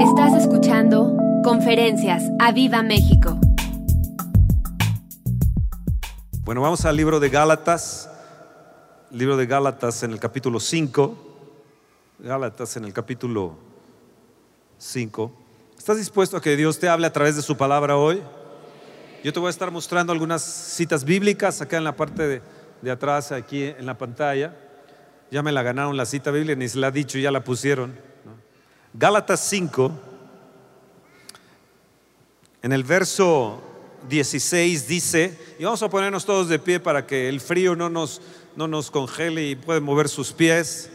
Estás escuchando Conferencias a Viva México. Bueno, vamos al libro de Gálatas, libro de Gálatas en el capítulo 5. Gálatas en el capítulo 5. ¿Estás dispuesto a que Dios te hable a través de su palabra hoy? Yo te voy a estar mostrando algunas citas bíblicas acá en la parte de, atrás, aquí en la pantalla. Ya me la ganaron la cita bíblica, ni se la ha dicho, ya la pusieron. Gálatas 5, en el verso 16 dice, y vamos a ponernos todos de pie para que el frío no nos, no nos congele y pueden mover sus pies.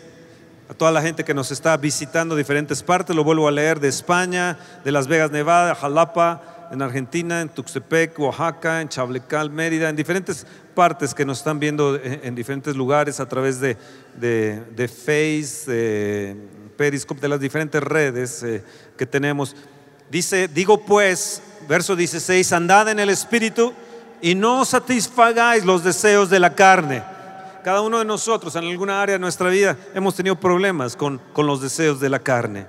A toda la gente que nos está visitando diferentes partes, lo vuelvo a leer de España, de Las Vegas, Nevada, Jalapa, en Argentina, en Tuxtepec, Oaxaca, en Chablecal, Mérida, en diferentes partes que nos están viendo en, en diferentes lugares a través de, de, de Face, Periscope, de las diferentes redes eh, que tenemos. Dice, digo pues, verso 16, andad en el Espíritu y no satisfagáis los deseos de la carne. Cada uno de nosotros en alguna área de nuestra vida hemos tenido problemas con, con los deseos de la carne.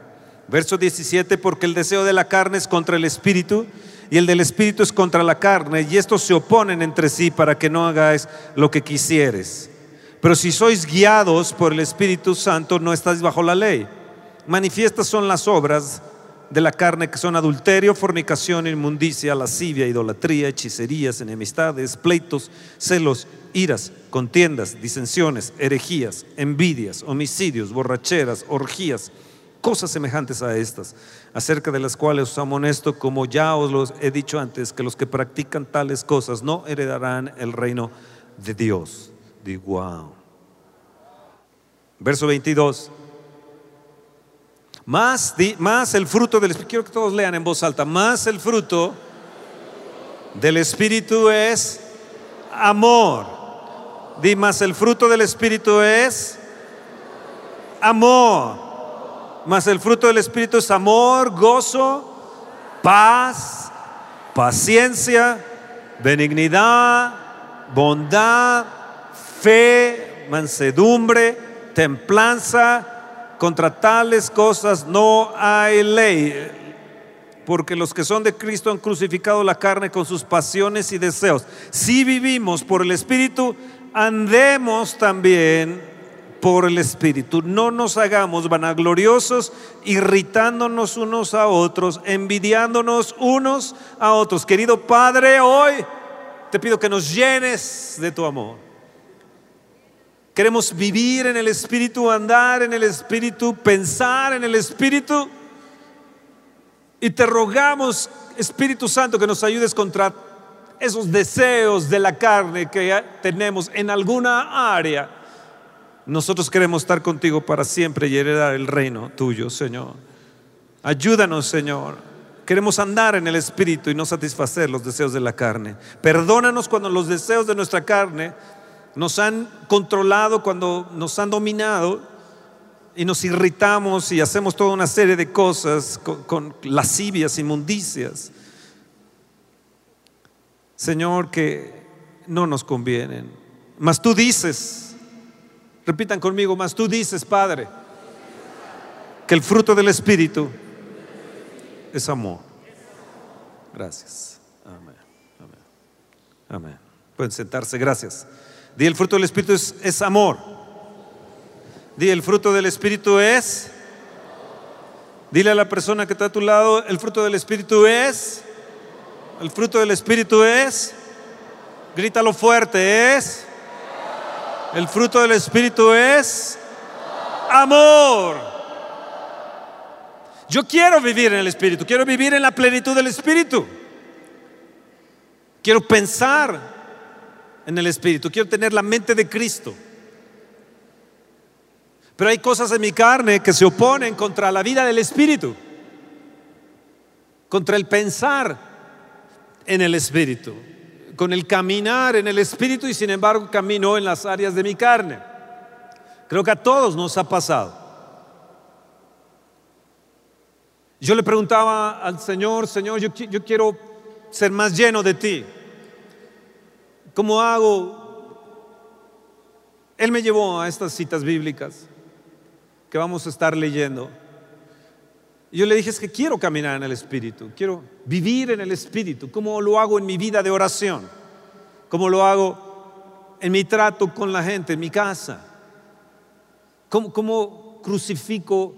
Verso 17, porque el deseo de la carne es contra el Espíritu y el del Espíritu es contra la carne y estos se oponen entre sí para que no hagáis lo que quisieres. Pero si sois guiados por el Espíritu Santo, no estáis bajo la ley. Manifiestas son las obras de la carne que son adulterio, fornicación, inmundicia, lascivia, idolatría, hechicerías, enemistades, pleitos, celos, iras, contiendas, disensiones, herejías, envidias, homicidios, borracheras, orgías, cosas semejantes a estas, acerca de las cuales os amonesto, como ya os los he dicho antes, que los que practican tales cosas no heredarán el reino de Dios. Digo, wow. Verso 22. Más, di- más el fruto del Espíritu, quiero que todos lean en voz alta, más el fruto del Espíritu es amor. Di más el fruto del Espíritu es amor. Más el fruto del Espíritu es amor, gozo, paz, paciencia, benignidad, bondad, fe, mansedumbre, templanza. Contra tales cosas no hay ley. Porque los que son de Cristo han crucificado la carne con sus pasiones y deseos. Si vivimos por el Espíritu, andemos también por el Espíritu. No nos hagamos vanagloriosos, irritándonos unos a otros, envidiándonos unos a otros. Querido Padre, hoy te pido que nos llenes de tu amor. Queremos vivir en el Espíritu, andar en el Espíritu, pensar en el Espíritu. Y te rogamos, Espíritu Santo, que nos ayudes contra esos deseos de la carne que tenemos en alguna área. Nosotros queremos estar contigo para siempre y heredar el reino tuyo, Señor. Ayúdanos, Señor. Queremos andar en el Espíritu y no satisfacer los deseos de la carne. Perdónanos cuando los deseos de nuestra carne nos han controlado, cuando nos han dominado y nos irritamos y hacemos toda una serie de cosas con, con lascivias, inmundicias. Señor, que no nos convienen. Mas tú dices, repitan conmigo, mas tú dices, Padre, que el fruto del Espíritu es amor. Gracias. Amén. Amén. Amén. Pueden sentarse, gracias. Di el fruto del Espíritu es, es amor. Di el fruto del Espíritu es. Dile a la persona que está a tu lado, el fruto del Espíritu es. El fruto del Espíritu es. Grítalo fuerte, es. El fruto del Espíritu es. Amor. Yo quiero vivir en el Espíritu, quiero vivir en la plenitud del Espíritu. Quiero pensar en el Espíritu, quiero tener la mente de Cristo. Pero hay cosas en mi carne que se oponen contra la vida del Espíritu, contra el pensar en el Espíritu, con el caminar en el Espíritu y sin embargo camino en las áreas de mi carne. Creo que a todos nos ha pasado. Yo le preguntaba al Señor, Señor, yo, yo quiero ser más lleno de ti. ¿Cómo hago? Él me llevó a estas citas bíblicas que vamos a estar leyendo. Y yo le dije, es que quiero caminar en el Espíritu, quiero vivir en el Espíritu, como lo hago en mi vida de oración, como lo hago en mi trato con la gente, en mi casa, cómo, cómo crucifico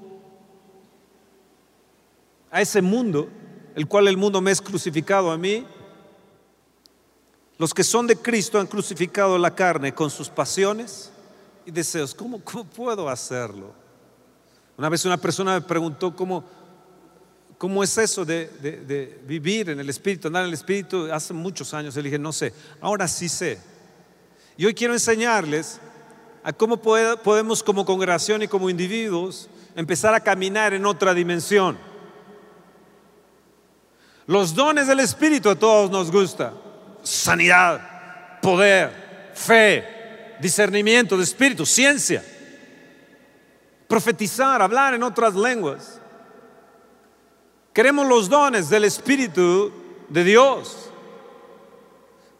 a ese mundo, el cual el mundo me es crucificado a mí. Los que son de Cristo han crucificado la carne con sus pasiones y deseos. ¿Cómo, cómo puedo hacerlo? Una vez una persona me preguntó cómo, cómo es eso de, de, vivir en el Espíritu, andar en el Espíritu. Hace muchos años le dije, no sé, ahora sí sé. Y hoy quiero enseñarles a cómo podemos como congregación y como individuos empezar a caminar en otra dimensión. Los dones del Espíritu a todos nos gusta. Sanidad, poder, fe, discernimiento de Espíritu, ciencia. Profetizar, hablar en otras lenguas. Queremos los dones del Espíritu de Dios.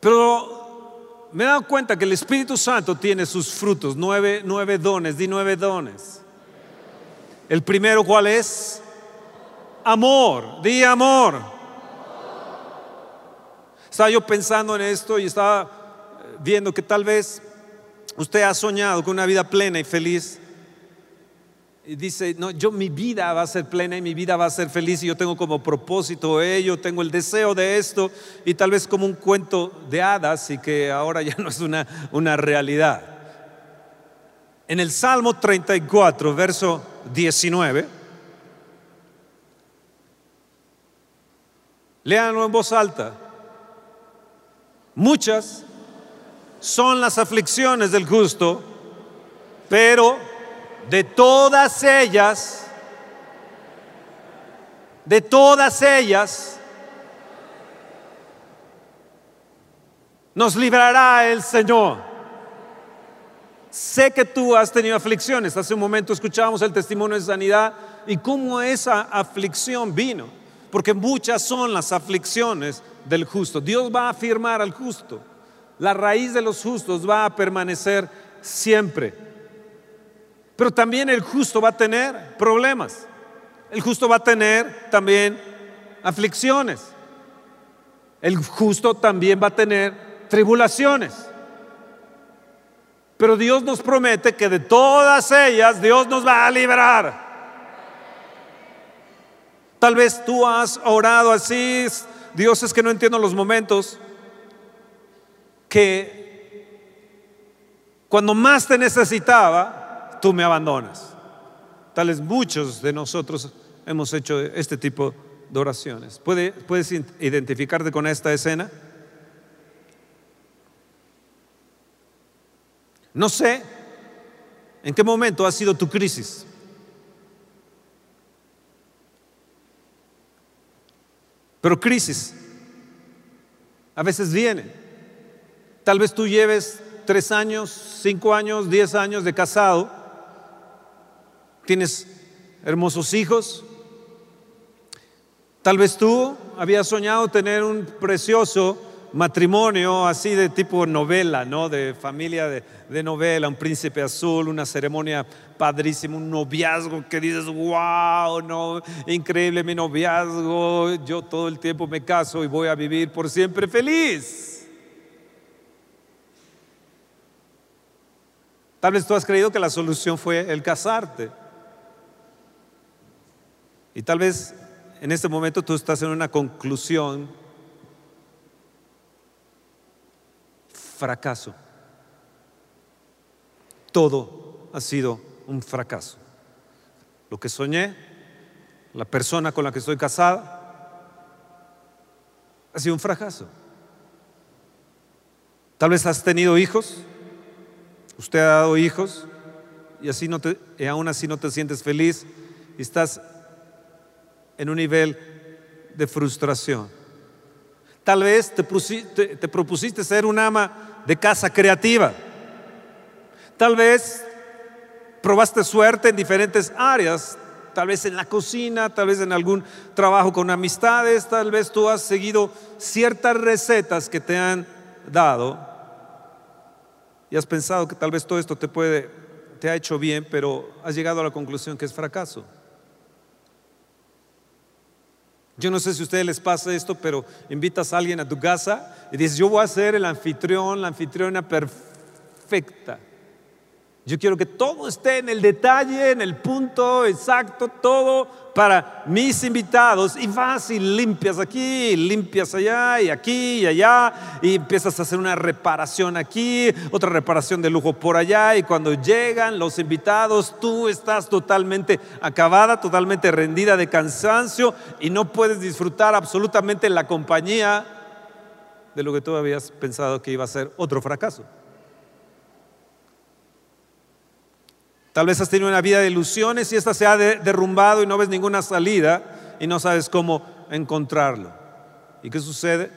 Pero me he dado cuenta que el Espíritu Santo tiene sus frutos, nueve, nueve dones, di nueve dones. El primero, ¿cuál es? Amor, di amor. Estaba yo pensando en esto y estaba eh, viendo que tal vez usted ha soñado con una vida plena y feliz. Y dice, no, yo mi vida va a ser plena y mi vida va a ser feliz y yo tengo como propósito ello, tengo el deseo de esto y tal vez como un cuento de hadas y que ahora ya no es una, una realidad. En el Salmo 34, verso 19, léanlo en voz alta. Muchas son las aflicciones del justo, pero de todas ellas, de todas ellas, nos librará el Señor. Sé que tú has tenido aflicciones. Hace un momento escuchábamos el testimonio de sanidad y cómo esa aflicción vino. Porque muchas son las aflicciones del justo. Dios va a afirmar al justo. La raíz de los justos va a permanecer siempre. Pero también el justo va a tener problemas. El justo va a tener también aflicciones. El justo también va a tener tribulaciones. Pero Dios nos promete que de todas ellas Dios nos va a liberar. Tal vez tú has orado así, Dios es que no entiendo los momentos que cuando más te necesitaba, tú me abandonas. Tales muchos de nosotros hemos hecho este tipo de oraciones. ¿Puedes identificarte con esta escena? No sé en qué momento ha sido tu crisis. Pero crisis a veces viene. Tal vez tú lleves tres años, cinco años, diez años de casado, tienes hermosos hijos. Tal vez tú habías soñado tener un precioso matrimonio así de tipo novela, ¿no? De familia de, novela, un príncipe azul, una ceremonia padrísima, un noviazgo que dices, wow, no, increíble mi noviazgo, yo todo el tiempo me caso y voy a vivir por siempre feliz. Tal vez tú has creído que la solución fue el casarte. Y tal vez en este momento tú estás en una conclusión fracaso. Todo ha sido un fracaso. Lo que soñé, la persona con la que estoy casada, ha sido un fracaso. Tal vez has tenido hijos, usted ha dado hijos y, así no te, aún así no te sientes feliz y estás en un nivel de frustración. Tal vez te, te, propusiste ser un ama de casa creativa. Tal vez probaste suerte en diferentes áreas, tal vez en la cocina, tal vez en algún trabajo con amistades, tal vez tú has seguido ciertas recetas que te han dado y has pensado que tal vez todo esto te puede te ha hecho bien, pero has llegado a la conclusión que es fracaso. Yo no sé si a ustedes les pasa esto, pero invitas a alguien a tu casa y dices, yo voy a ser el anfitrión, la anfitriona perfecta. Yo quiero que todo esté en el detalle, en el punto exacto, todo para mis invitados. Y vas y limpias aquí, limpias allá, y aquí y allá, y empiezas a hacer una reparación aquí, otra reparación de lujo por allá. Y cuando llegan los invitados, tú estás totalmente acabada, totalmente rendida de cansancio, y no puedes disfrutar absolutamente la compañía de lo que tú habías pensado que iba a ser otro fracaso. Tal vez has tenido una vida de ilusiones y esta se ha derrumbado y no ves ninguna salida y no sabes cómo encontrarlo. ¿Y qué sucede?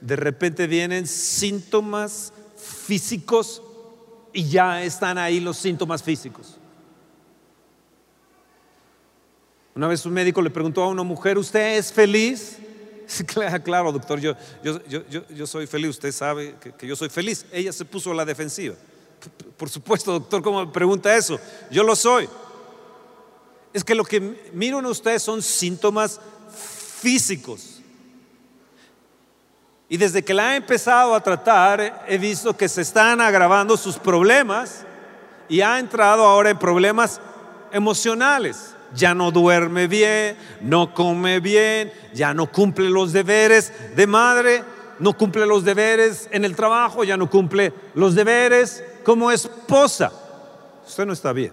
De repente vienen síntomas físicos y ya están ahí los síntomas físicos. Una vez un médico le preguntó a una mujer, ¿usted es feliz? claro, doctor, yo, soy feliz, usted sabe que yo soy feliz. Ella se puso a la defensiva. Por supuesto, doctor, ¿cómo me pregunta eso? Yo lo soy. Es que lo que miran ustedes son síntomas físicos. Y desde que la he empezado a tratar, he visto que se están agravando sus problemas y ha entrado ahora en problemas emocionales. Ya no duerme bien, no come bien, ya no cumple los deberes de madre, no cumple los deberes en el trabajo, ya no cumple los deberes como esposa. Usted no está bien.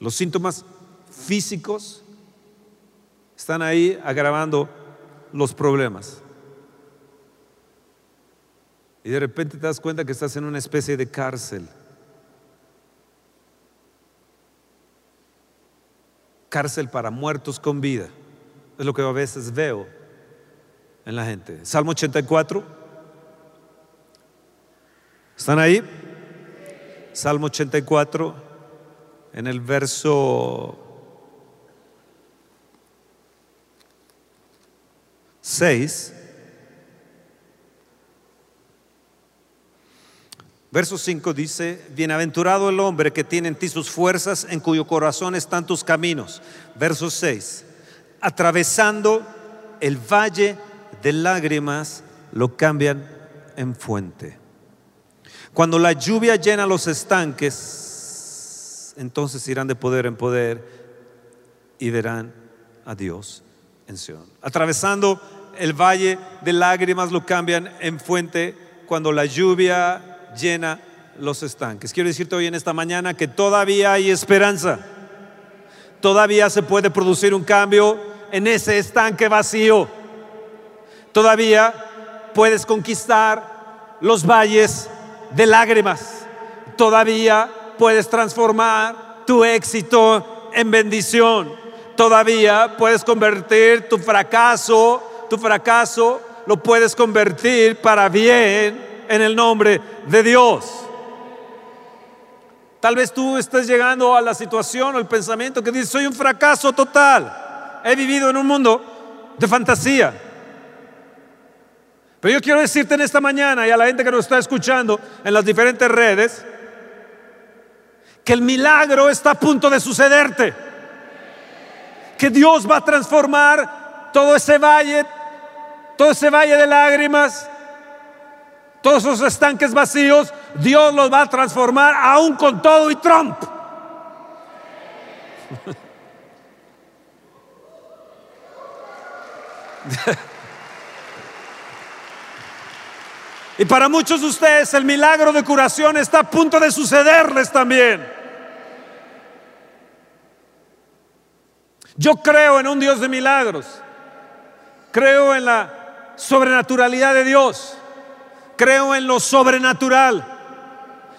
Los síntomas físicos están ahí agravando los problemas. Y de repente te das cuenta que estás en una especie de cárcel. Cárcel para muertos con vida. Es lo que a veces veo en la gente. Salmo 84. ¿Están ahí? Salmo 84, en el verso 6. Verso 5 dice, bienaventurado el hombre que tiene en ti sus fuerzas, en cuyo corazón están tus caminos. Verso 6, atravesando el valle de lágrimas, lo cambian en fuente. Cuando la lluvia llena los estanques, entonces irán de poder en poder y verán a Dios en Sion. Atravesando el valle de lágrimas lo cambian en fuente cuando la lluvia llena los estanques. Quiero decirte hoy en esta mañana que todavía hay esperanza. Todavía se puede producir un cambio en ese estanque vacío. Todavía puedes conquistar los valles de lágrimas. Todavía puedes transformar tu éxito en bendición. Todavía puedes convertir tu fracaso, tu fracaso lo puedes convertir para bien en el nombre de Dios. Tal vez tú estés llegando a la situación o el pensamiento que dice, soy un fracaso total. He vivido en un mundo de fantasía. Pero yo quiero decirte en esta mañana y a la gente que nos está escuchando en las diferentes redes, que el milagro está a punto de sucederte. Que Dios va a transformar todo ese valle, todo ese valle de lágrimas, todos esos estanques vacíos, Dios los va a transformar aún con todo y Trump. Y para muchos de ustedes el milagro de curación está a punto de sucederles también. Yo creo en un Dios de milagros. Creo en la sobrenaturalidad de Dios. Creo en lo sobrenatural.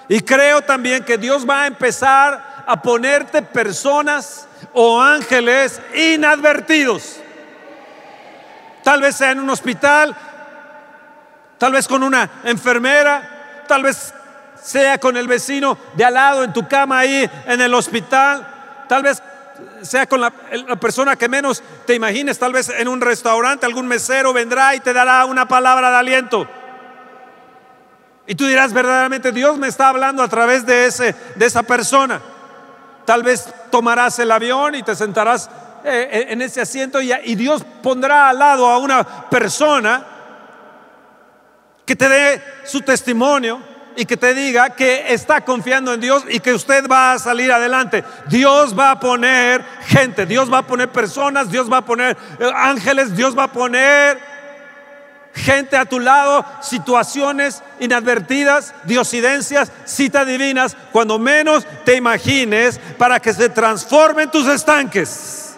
Y creo también que Dios va a empezar a ponerte personas o ángeles inadvertidos. Tal vez sea en un hospital, tal vez con una enfermera, tal vez sea con el vecino de al lado en tu cama ahí en el hospital, tal vez sea con la, persona que menos te imagines, tal vez en un restaurante algún mesero vendrá y te dará una palabra de aliento. Y tú dirás, verdaderamente Dios me está hablando a través de, ese, de esa persona. Tal vez tomarás el avión y te sentarás eh, en ese asiento y, y Dios pondrá al lado a una persona que te dé su testimonio y que te diga que está confiando en Dios y que usted va a salir adelante. Dios va a poner gente, Dios va a poner personas, Dios va a poner eh, ángeles, Dios va a poner gente a tu lado, situaciones inadvertidas, diosidencias, citas divinas, cuando menos te imagines, para que se transformen tus estanques.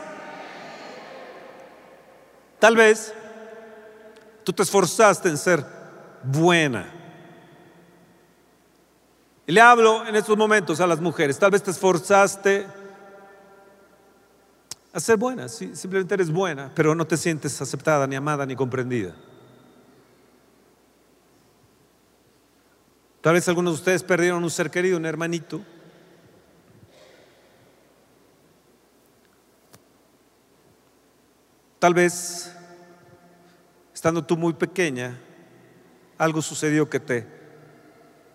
Tal vez tú te esforzaste en ser buena. Y le hablo en estos momentos a las mujeres. Tal vez te esforzaste a ser buena, simplemente eres buena, pero no te sientes aceptada, ni amada, ni comprendida. Tal vez algunos de ustedes perdieron un ser querido, un hermanito. Tal vez, estando tú muy pequeña, algo sucedió que te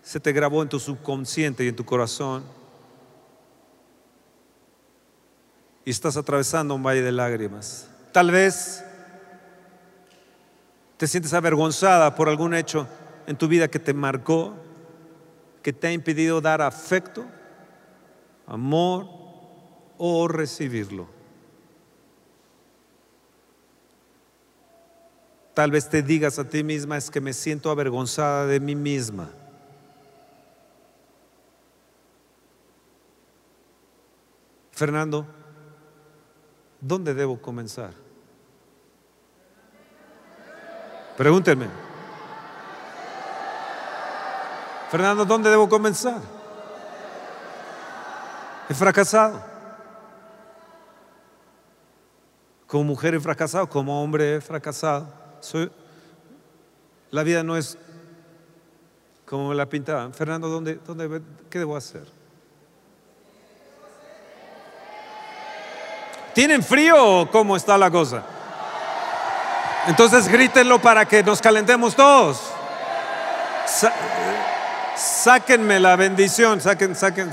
se te grabó en tu subconsciente y en tu corazón. Y estás atravesando un valle de lágrimas. Tal vez te sientes avergonzada por algún hecho en tu vida que te marcó, que te ha impedido dar afecto, amor o recibirlo. Tal vez te digas a ti misma es que me siento avergonzada de mí misma. Fernando, ¿dónde debo comenzar? Pregúntenme. Fernando, ¿dónde debo comenzar? He fracasado. Como mujer he fracasado, como hombre he fracasado. La vida no es como me la pintaban. Fernando, ¿dónde, dónde, ¿qué debo hacer? ¿Tienen frío o cómo está la cosa? Entonces grítenlo para que nos calentemos todos. sáquenme la bendición, saquen, saquen.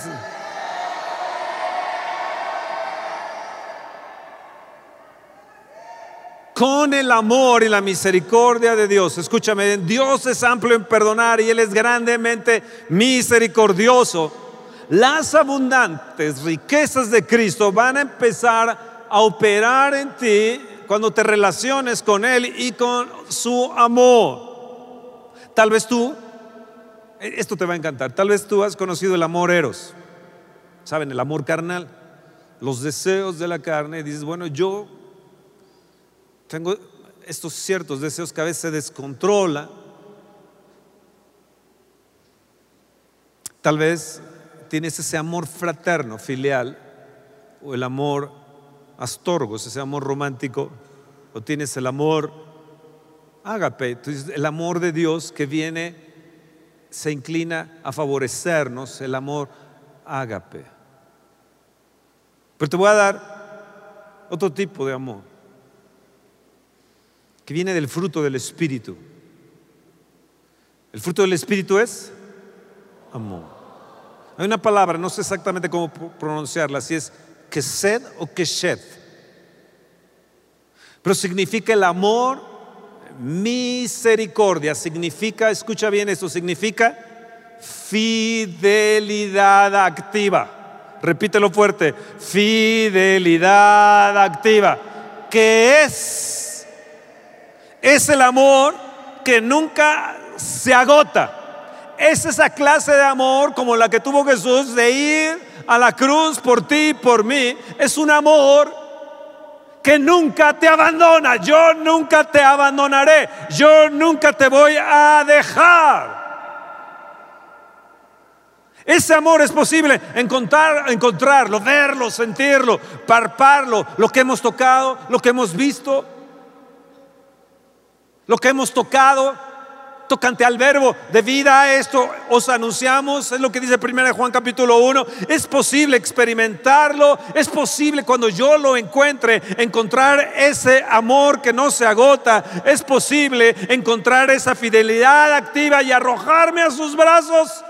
Con el amor y la misericordia de Dios, escúchame, Dios es amplio en perdonar y Él es grandemente misericordioso. Las abundantes riquezas de Cristo van a empezar a operar en ti cuando te relaciones con Él y con su amor. Tal vez tú, esto te va a encantar, tal vez tú has conocido el amor eros, ¿saben? El amor carnal, los deseos de la carne, y dices, bueno, yo tengo estos ciertos deseos que a veces se descontrola. Tal vez tienes ese amor fraterno, filial, o el amor astorgos, ese amor romántico, o tienes el amor ágape, el amor de Dios que viene, se inclina a favorecernos, el amor ágape. Pero te voy a dar otro tipo de amor, que viene del fruto del Espíritu. El fruto del Espíritu es amor. Hay una palabra, no sé exactamente cómo pronunciarla, si es sed o shed Pero significa el amor, misericordia, significa, escucha bien esto, significa fidelidad activa. Repítelo fuerte, fidelidad activa. ¿Qué es? Es el amor que nunca se agota. Es esa clase de amor como la que tuvo Jesús de ir a la cruz por ti y por mí, es un amor que nunca te abandona. Yo nunca te abandonaré. Yo nunca te voy a dejar. Ese amor es posible encontrar, encontrarlo, verlo, sentirlo, parparlo, lo que hemos tocado, lo que hemos visto, lo que hemos tocado, tocante al verbo de vida esto os anunciamos, es lo que dice 1 Juan capítulo 1, es posible experimentarlo, es posible cuando yo lo encuentre, encontrar ese amor que no se agota, es posible encontrar esa fidelidad activa y arrojarme a sus brazos.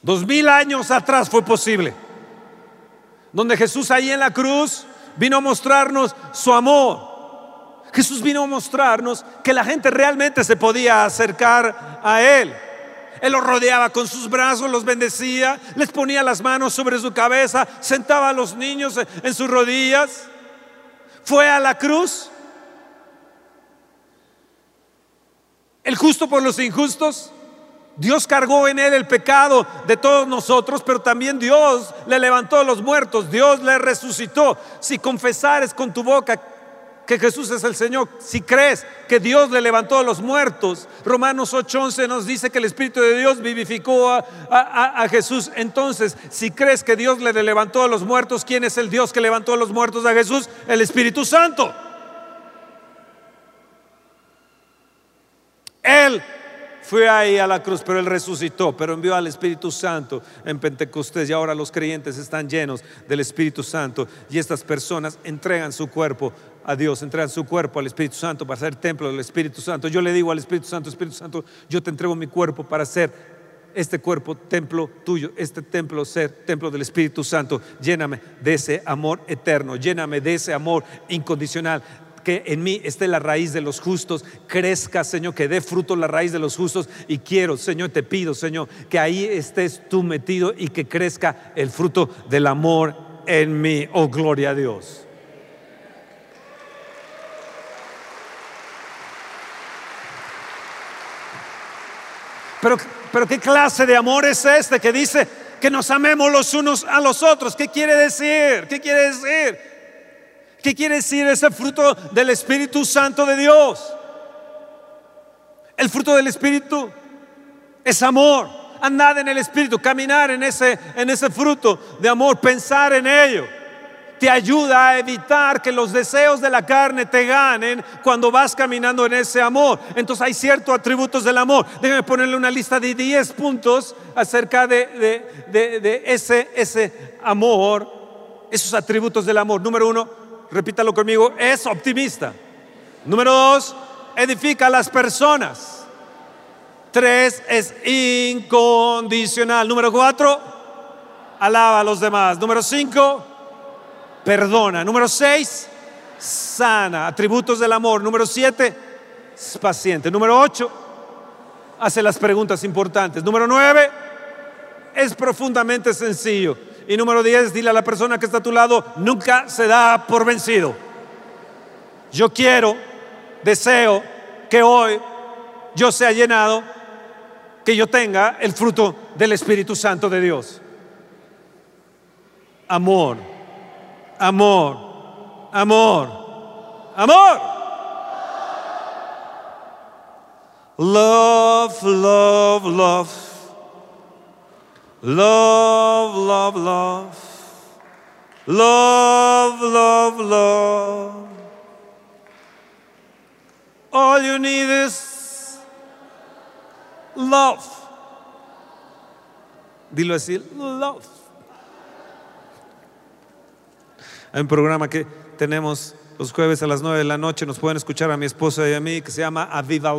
Dos mil años atrás fue posible. donde Jesús ahí en la cruz vino a mostrarnos su amor. Jesús vino a mostrarnos que la gente realmente se podía acercar a Él. Él los rodeaba con sus brazos, los bendecía, les ponía las manos sobre su cabeza, sentaba a los niños en sus rodillas. Fue a la cruz. El justo por los injustos. Dios cargó en él el pecado de todos nosotros, pero también Dios le levantó a los muertos, Dios le resucitó. Si confesares con tu boca que Jesús es el Señor, si crees que Dios le levantó a los muertos, Romanos 8:11 nos dice que el Espíritu de Dios vivificó a, a, Jesús. Entonces, si crees que Dios le levantó a los muertos, ¿quién es el Dios que levantó a los muertos a Jesús? El Espíritu Santo. Él fue ahí a la cruz, pero Él resucitó, pero envió al Espíritu Santo en Pentecostés y ahora los creyentes están llenos del Espíritu Santo y estas personas entregan su cuerpo a Dios, entregan su cuerpo al Espíritu Santo para ser templo del Espíritu Santo. Yo le digo al Espíritu Santo, Espíritu Santo, yo te entrego mi cuerpo para ser este cuerpo templo tuyo, este templo ser templo del Espíritu Santo. Lléname de ese amor eterno, lléname de ese amor incondicional que en mí esté la raíz de los justos, crezca, Señor, que dé fruto la raíz de los justos. Y quiero, Señor, te pido, Señor, que ahí estés tú metido y que crezca el fruto del amor en mí. Oh, gloria a Dios. Pero, pero ¿qué clase de amor es este que dice que nos amemos los unos a los otros? ¿Qué quiere decir? ¿Qué quiere decir? ¿Qué quiere decir ese fruto del Espíritu Santo de Dios? El fruto del Espíritu es amor. Andar en el Espíritu, caminar en ese, en ese fruto de amor, pensar en ello te ayuda a evitar que los deseos de la carne te ganen cuando vas caminando en ese amor. Entonces hay ciertos atributos del amor. Déjame ponerle una lista de 10 puntos acerca de, de, ese, ese amor, esos atributos del amor. Número uno, repítalo conmigo, es optimista. Número dos, edifica a las personas. Tres, es incondicional. Número cuatro, alaba a los demás. Número cinco, perdona. Número seis, sana. Atributos del amor. Número siete, es paciente. Número ocho, hace las preguntas importantes. Número nueve, es profundamente sencillo. Y número 10, dile a la persona que está a tu lado, nunca se da por vencido. Yo quiero, deseo que hoy yo sea llenado, que yo tenga el fruto del Espíritu Santo de Dios. Amor, amor, amor, amor. Love, love, love. Love, love, love. Love, love, love. All you need is love. Dilo así, love. Un programa que tenemos los jueves a las 9 de la noche, nos pueden escuchar a mi esposa y a mí, que se llama Aviva,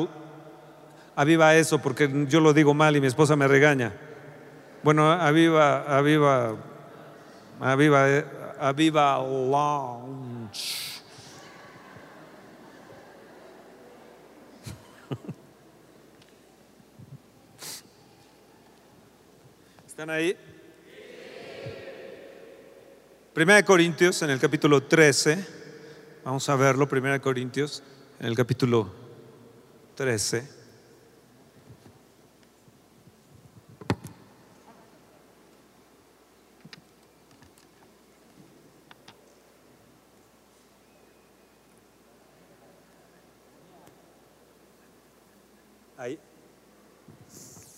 Aviva eso, porque yo lo digo mal y mi esposa me regaña. Bueno, aviva, aviva, aviva, aviva lounge. ¿Están ahí? Primera Corintios en el capítulo 13. Vamos a verlo, Primera Corintios en el capítulo 13.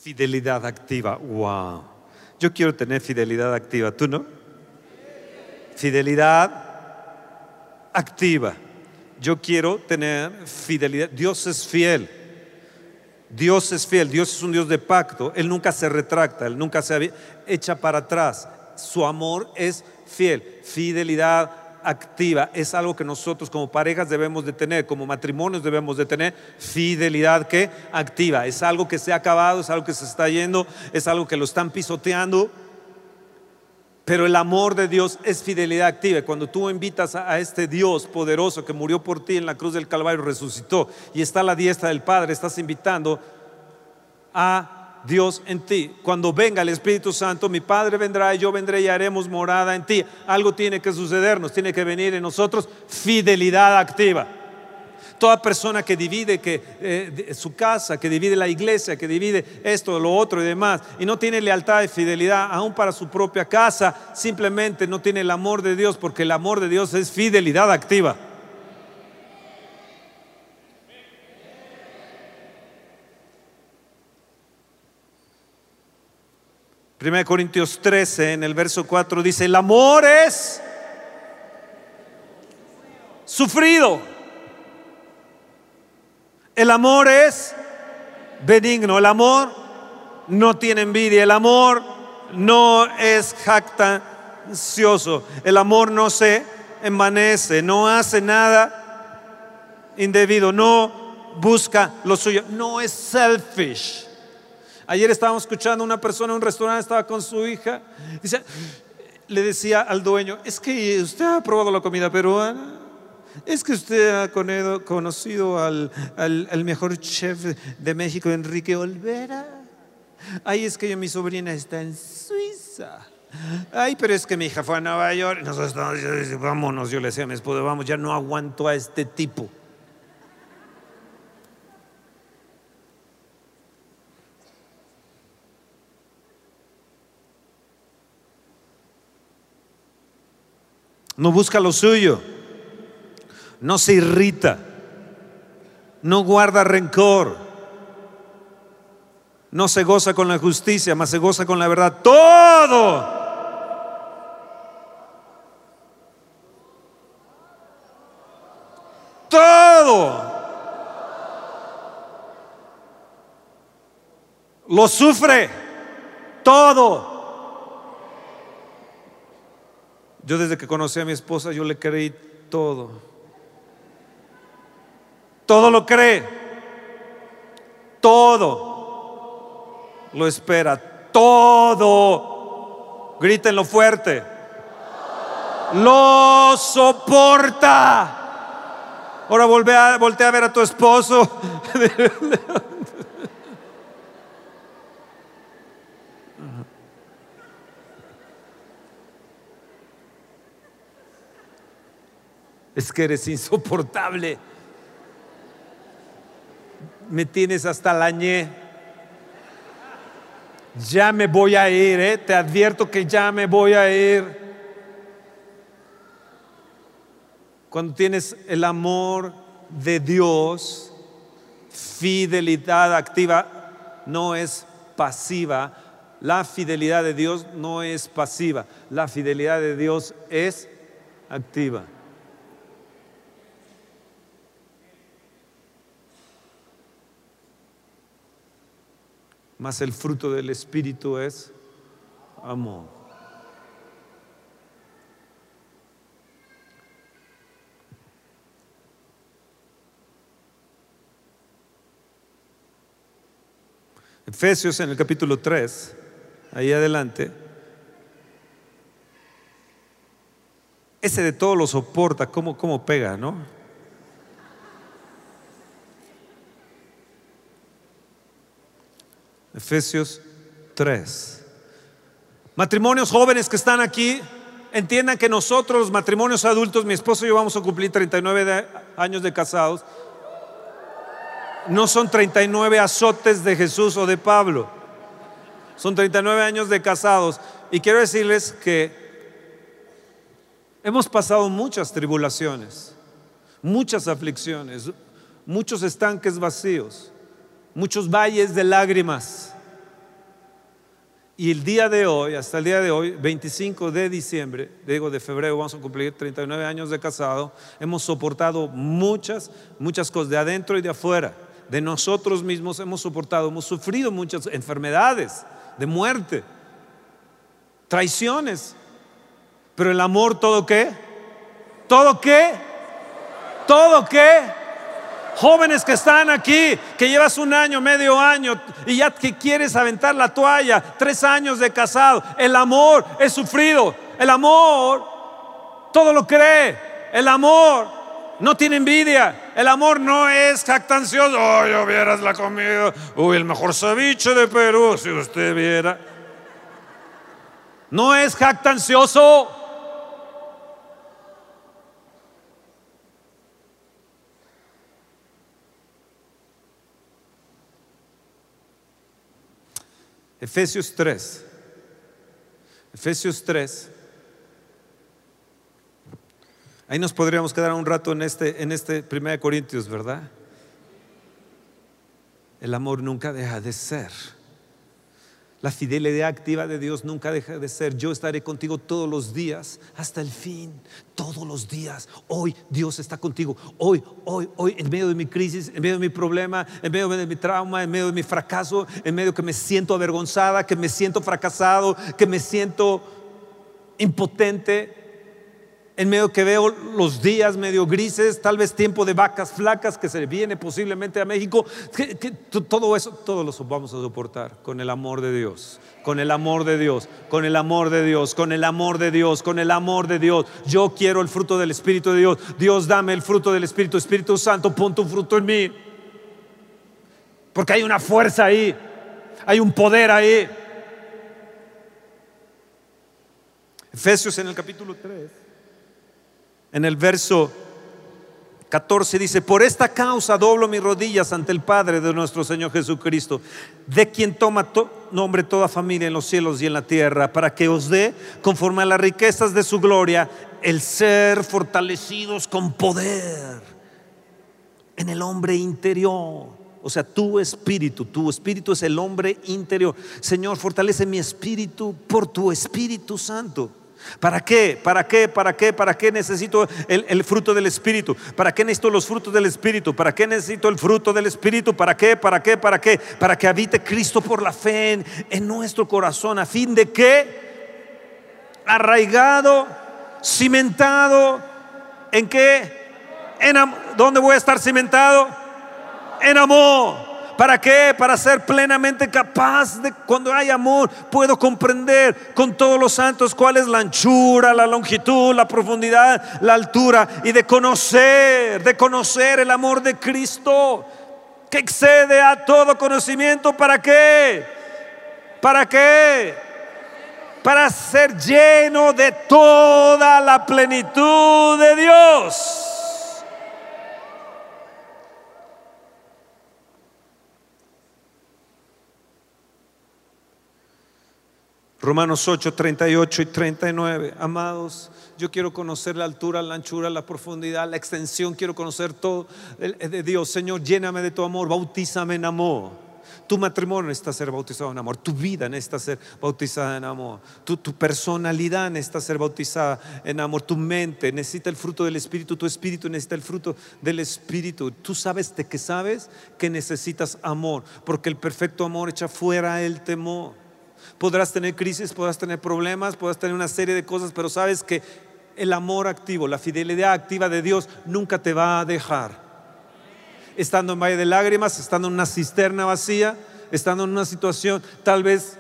Fidelidad activa. Wow. Yo quiero tener fidelidad activa. ¿Tú no? Fidelidad activa. Yo quiero tener fidelidad. Dios es fiel. Dios es fiel. Dios es un Dios de pacto. Él nunca se retracta. Él nunca se echa para atrás. Su amor es fiel. Fidelidad activa. Es algo que nosotros como parejas debemos de tener, como matrimonios debemos de tener. Fidelidad que activa. Es algo que se ha acabado, es algo que se está yendo, es algo que lo están pisoteando. Pero el amor de Dios es fidelidad activa. Cuando tú invitas a, a este Dios poderoso que murió por ti en la cruz del Calvario, resucitó y está a la diestra del Padre, estás invitando a Dios en ti. Cuando venga el Espíritu Santo, mi Padre vendrá y yo vendré y haremos morada en ti. Algo tiene que sucedernos, tiene que venir en nosotros fidelidad activa. Toda persona que divide que, eh, su casa, que divide la iglesia, que divide esto, lo otro y demás, y no tiene lealtad y fidelidad aún para su propia casa, simplemente no tiene el amor de Dios, porque el amor de Dios es fidelidad activa. Primera Corintios 13, en el verso 4 dice, el amor es sufrido. El amor es benigno. El amor no tiene envidia. El amor no es jactancioso. El amor no se envanece, no hace nada indebido, no busca lo suyo, no es selfish. Ayer estábamos escuchando a una persona en un restaurante, estaba con su hija, dice, le decía al dueño, es que usted ha probado la comida peruana. Es que usted ha conocido al, mejor chef de México, Enrique Olvera. Ay, es que yo, mi sobrina está en Suiza. Ay, pero es que mi hija fue a Nueva York. Nosotros decía, vámonos, yo le decía a mi esposo, vamos, ya no aguanto a este tipo. No busca lo suyo no se irrita, no guarda rencor, no se goza con la justicia, mas se goza con la verdad. Todo. Todo. Lo sufre. Todo. Yo desde que conocí a mi esposa, yo le creí todo. Todo lo cree. Todo lo espera. Todo. Grítenlo fuerte. Lo soporta. Ahora voltea, voltea a ver a tu esposo. Es que eres insoportable. Me tienes hasta la ñe. Ya me voy a ir, ¿eh? te advierto que ya me voy a ir. Cuando tienes el amor de Dios, fidelidad activa no es pasiva. La fidelidad de Dios no es pasiva. La fidelidad de Dios es activa. Mas el fruto del Espíritu es amor. Efesios en el capítulo 3, ahí adelante. Ese de todo lo soporta, ¿cómo, cómo pega, no? Efesios 3. Matrimonios jóvenes que están aquí, entiendan que nosotros, los matrimonios adultos, mi esposo y yo vamos a cumplir 39 de- años de casados, no son 39 azotes de Jesús o de Pablo, son 39 años de casados. Y quiero decirles que hemos pasado muchas tribulaciones, muchas aflicciones, muchos estanques vacíos, muchos valles de lágrimas. Y el día de hoy, hasta el día de hoy, 25 de diciembre, digo de febrero, vamos a cumplir 39 años de casado, hemos soportado muchas, muchas cosas de adentro y de afuera. De nosotros mismos hemos soportado, hemos sufrido muchas enfermedades, de muerte, traiciones. Pero el amor, ¿todo qué? ¿Todo qué? ¿Todo qué? Jóvenes que están aquí, que llevas un año, medio año y ya que quieres aventar la toalla, tres años de casado. El amor es sufrido. El amor todo lo cree. El amor no tiene envidia. El amor no es jactancioso. Oh, yo vieras la comida. Uy, el mejor ceviche de Perú, si usted viera. No es jactancioso. Efesios 3. Efesios 3. Ahí nos podríamos quedar un rato en este, en este 1 Corintios, ¿verdad? El amor nunca deja de ser. La fidelidad activa de Dios nunca deja de ser. Yo estaré contigo todos los días, hasta el fin, todos los días. Hoy Dios está contigo. Hoy, hoy, hoy, en medio de mi crisis, en medio de mi problema, en medio de mi trauma, en medio de mi fracaso, en medio que me siento avergonzada, que me siento fracasado, que me siento impotente en medio que veo los días medio grises, tal vez tiempo de vacas flacas que se viene posiblemente a México, todo eso, todo lo vamos a soportar con el amor de Dios, con el amor de Dios, con el amor de Dios, con el amor de Dios, con el amor de Dios. Yo quiero el fruto del Espíritu de Dios. Dios, dame el fruto del Espíritu, Espíritu Santo, pon tu fruto en mí. Porque hay una fuerza ahí, hay un poder ahí. Efesios en el capítulo 3 en el verso 14 dice, por esta causa doblo mis rodillas ante el Padre de nuestro Señor Jesucristo, de quien toma nombre toda familia en los cielos y en la tierra, para que os dé, conforme a las riquezas de su gloria, el ser fortalecidos con poder en el hombre interior. O sea, tu espíritu, tu espíritu es el hombre interior. Señor, fortalece mi espíritu por tu Espíritu Santo. ¿Para qué? ¿Para qué? ¿Para qué? ¿Para qué necesito el, fruto del Espíritu? ¿Para qué necesito los frutos del Espíritu? ¿Para qué necesito el fruto del Espíritu? ¿Para qué? ¿Para qué? ¿Para qué? Para que habite Cristo por la fe en, nuestro corazón. ¿A fin de qué? Arraigado, cimentado. ¿En qué? En, ¿Dónde voy a estar cimentado? En amor. ¿Para qué? Para ser plenamente capaz de, cuando hay amor, puedo comprender con todos los santos cuál es la anchura, la longitud, la profundidad, la altura y de conocer, de conocer el amor de Cristo que excede a todo conocimiento. ¿Para qué? ¿Para qué? Para ser lleno de toda la plenitud de Dios. Romanos 8, 38 y 39. Amados, yo quiero conocer la altura, la anchura, la profundidad, la extensión. Quiero conocer todo de Dios. Señor, lléname de tu amor, bautízame en amor. Tu matrimonio necesita ser bautizado en amor. Tu vida necesita ser bautizada en amor. Tu, tu, personalidad necesita ser bautizada en amor. Tu mente necesita el fruto del Espíritu. Tu espíritu necesita el fruto del Espíritu. Tú sabes de que sabes que necesitas amor. Porque el perfecto amor echa fuera el temor. Podrás tener crisis, podrás tener problemas, podrás tener una serie de cosas, pero sabes que el amor activo, la fidelidad activa de Dios nunca te va a dejar. Estando en valle de lágrimas, estando en una cisterna vacía, estando en una situación tal vez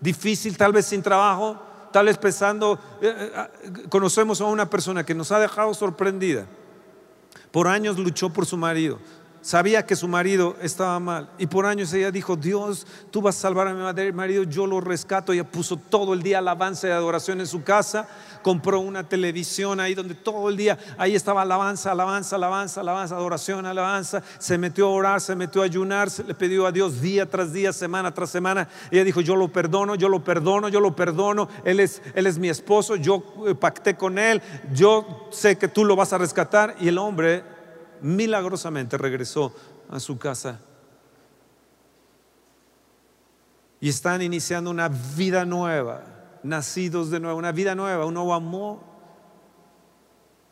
difícil, tal vez sin trabajo, tal vez pensando, eh, eh, conocemos a una persona que nos ha dejado sorprendida. Por años luchó por su marido, Sabía que su marido estaba mal y por años ella dijo, Dios, tú vas a salvar a mi marido, yo lo rescato. Ella puso todo el día alabanza y adoración en su casa, compró una televisión ahí donde todo el día, ahí estaba alabanza, alabanza, alabanza, alabanza, adoración, alabanza. Se metió a orar, se metió a ayunar, se le pidió a Dios día tras día, semana tras semana. Ella dijo, yo lo perdono, yo lo perdono, yo lo perdono. Él es, él es mi esposo, yo eh, pacté con él, yo sé que tú lo vas a rescatar. Y el hombre milagrosamente regresó a su casa. Y están iniciando una vida nueva, nacidos de nuevo, una vida nueva, un nuevo amor,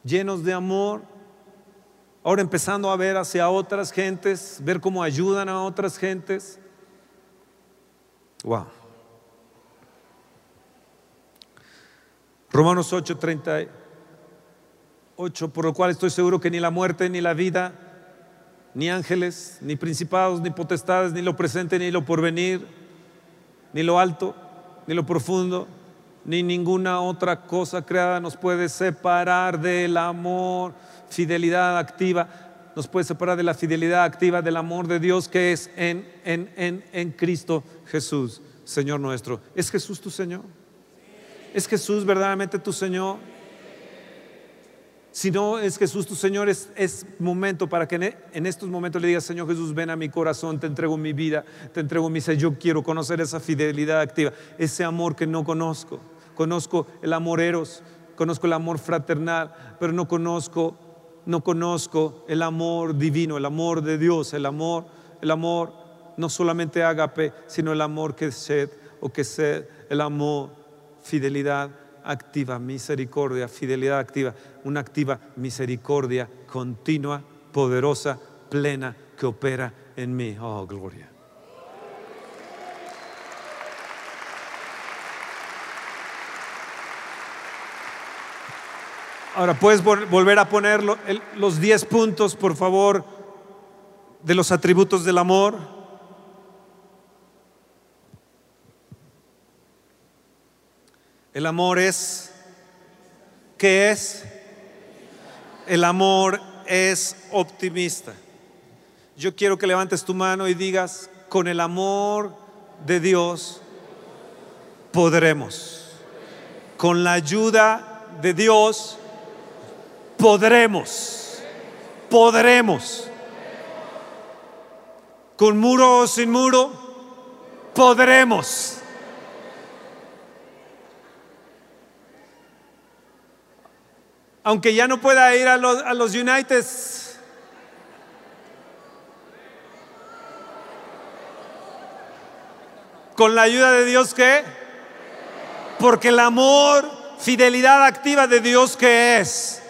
llenos de amor. Ahora empezando a ver hacia otras gentes, ver cómo ayudan a otras gentes. Wow. Romanos 8:30 8, por lo cual estoy seguro que ni la muerte, ni la vida, ni ángeles, ni principados, ni potestades, ni lo presente, ni lo porvenir, ni lo alto, ni lo profundo, ni ninguna otra cosa creada nos puede separar del amor, fidelidad activa, nos puede separar de la fidelidad activa del amor de Dios que es en, en, en, en Cristo Jesús, Señor nuestro. ¿Es Jesús tu Señor? ¿Es Jesús verdaderamente tu Señor? Si no es Jesús tu Señor, es, momento para que en, en estos momentos le digas, Señor Jesús, ven a mi corazón, te entrego mi vida, te entrego mi ser. Yo quiero conocer esa fidelidad activa, ese amor que no conozco. Conozco el amor eros, conozco el amor fraternal, pero no conozco, no conozco el amor divino, el amor de Dios, el amor, el amor no solamente ágape, sino el amor que sed o que sed, el amor, fidelidad activa, misericordia, fidelidad activa, una activa misericordia continua, poderosa, plena, que opera en mí. Oh, gloria. Ahora, ¿puedes vol- volver a poner los 10 puntos, por favor, de los atributos del amor? El amor es, ¿qué es? El amor es optimista. Yo quiero que levantes tu mano y digas, con el amor de Dios podremos. Con la ayuda de Dios podremos. Podremos. Con muro o sin muro, podremos. Aunque ya no pueda ir a los, a los. Con la ayuda de Dios, ¿qué? Porque el amor, fidelidad activa de Dios, ¿qué es?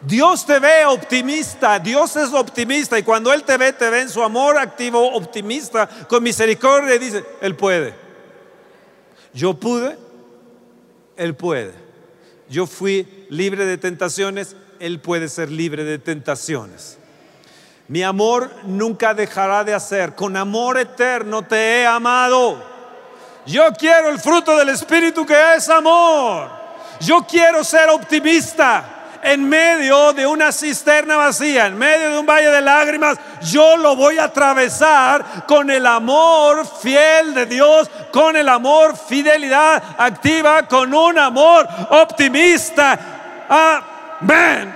Dios te ve optimista, Dios es optimista y cuando Él te ve, te ve en su amor activo, optimista, con misericordia y dice, Él puede. Yo pude, Él puede. Yo fui libre de tentaciones, Él puede ser libre de tentaciones. Mi amor nunca dejará de hacer. Con amor eterno te he amado. Yo quiero el fruto del Espíritu que es amor. Yo quiero ser optimista en medio de una cisterna vacía, en medio de un valle de lágrimas. Yo lo voy a atravesar con el amor fiel de Dios, con el amor fidelidad activa, con un amor optimista. Amén.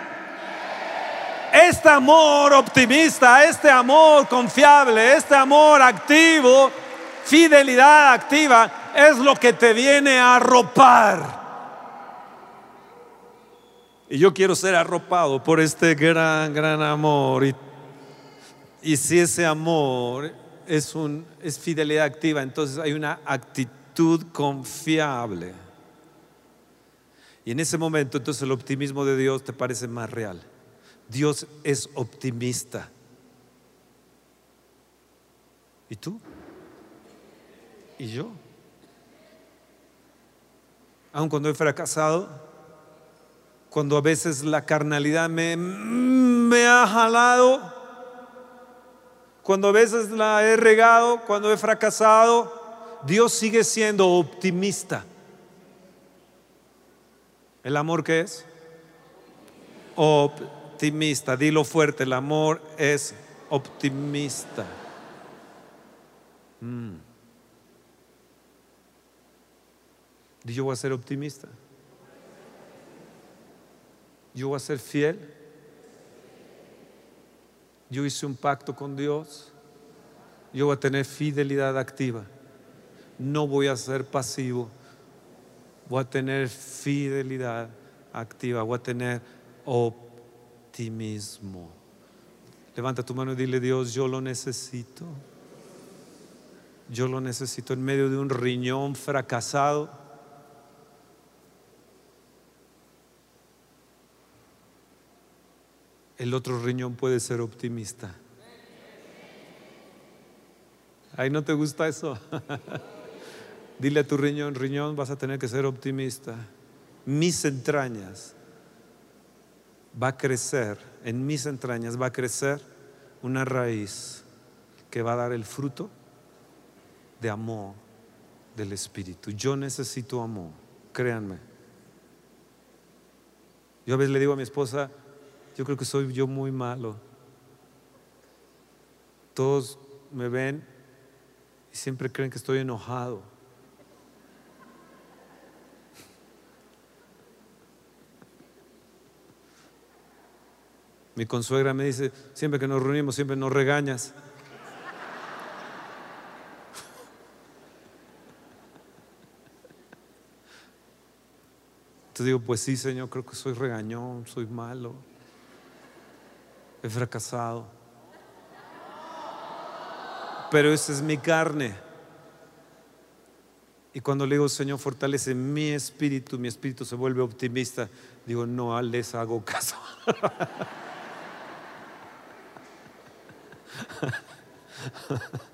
Este amor optimista, este amor confiable, este amor activo, fidelidad activa, es lo que te viene a arropar. Y yo quiero ser arropado por este gran, gran amor. Y, y si ese amor es, un, es fidelidad activa, entonces hay una actitud confiable. Y en ese momento entonces el optimismo de Dios te parece más real. Dios es optimista. ¿Y tú? ¿Y yo? Aun cuando he fracasado, cuando a veces la carnalidad me, me ha jalado, cuando a veces la he regado, cuando he fracasado, Dios sigue siendo optimista. ¿El amor qué es? Optimista. Dilo fuerte, el amor es optimista. Mm. Yo voy a ser optimista. Yo voy a ser fiel. Yo hice un pacto con Dios. Yo voy a tener fidelidad activa. No voy a ser pasivo. Voy a tener fidelidad activa. Voy a tener optimismo. Levanta tu mano y dile, Dios, yo lo necesito. Yo lo necesito en medio de un riñón fracasado. El otro riñón puede ser optimista. Ay, ¿no te gusta eso? Dile a tu riñón, riñón, vas a tener que ser optimista. Mis entrañas va a crecer, en mis entrañas va a crecer una raíz que va a dar el fruto de amor del Espíritu. Yo necesito amor, créanme. Yo a veces le digo a mi esposa, yo creo que soy yo muy malo. Todos me ven y siempre creen que estoy enojado. Mi consuegra me dice, siempre que nos reunimos, siempre nos regañas. Entonces digo, pues sí, Señor, creo que soy regañón, soy malo, he fracasado. Pero esa es mi carne. Y cuando le digo, Señor, fortalece mi espíritu, mi espíritu se vuelve optimista, digo, no les hago caso.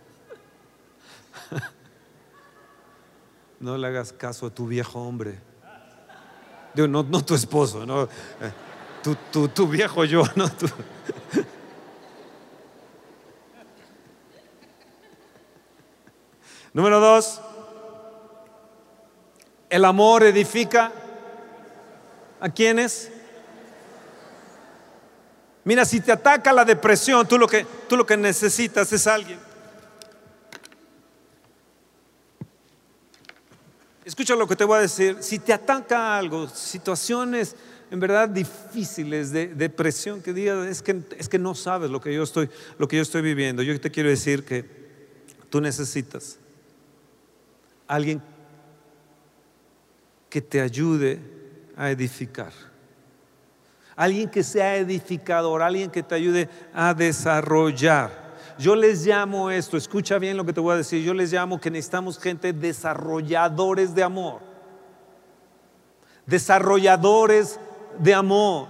No le hagas caso a tu viejo hombre. No, no tu esposo, no. Tu, tu, viejo yo, no Número dos, el amor edifica a quienes. Mira, si te ataca la depresión, tú lo que, tú lo que necesitas es alguien Escucha lo que te voy a decir. Si te ataca algo, situaciones en verdad difíciles de depresión, que digas, es que, es que no sabes lo que, yo estoy, lo que yo estoy viviendo. Yo te quiero decir que tú necesitas alguien que te ayude a edificar. Alguien que sea edificador, alguien que te ayude a desarrollar. Yo les llamo esto, escucha bien lo que te voy a decir, yo les llamo que necesitamos gente desarrolladores de amor. Desarrolladores de amor.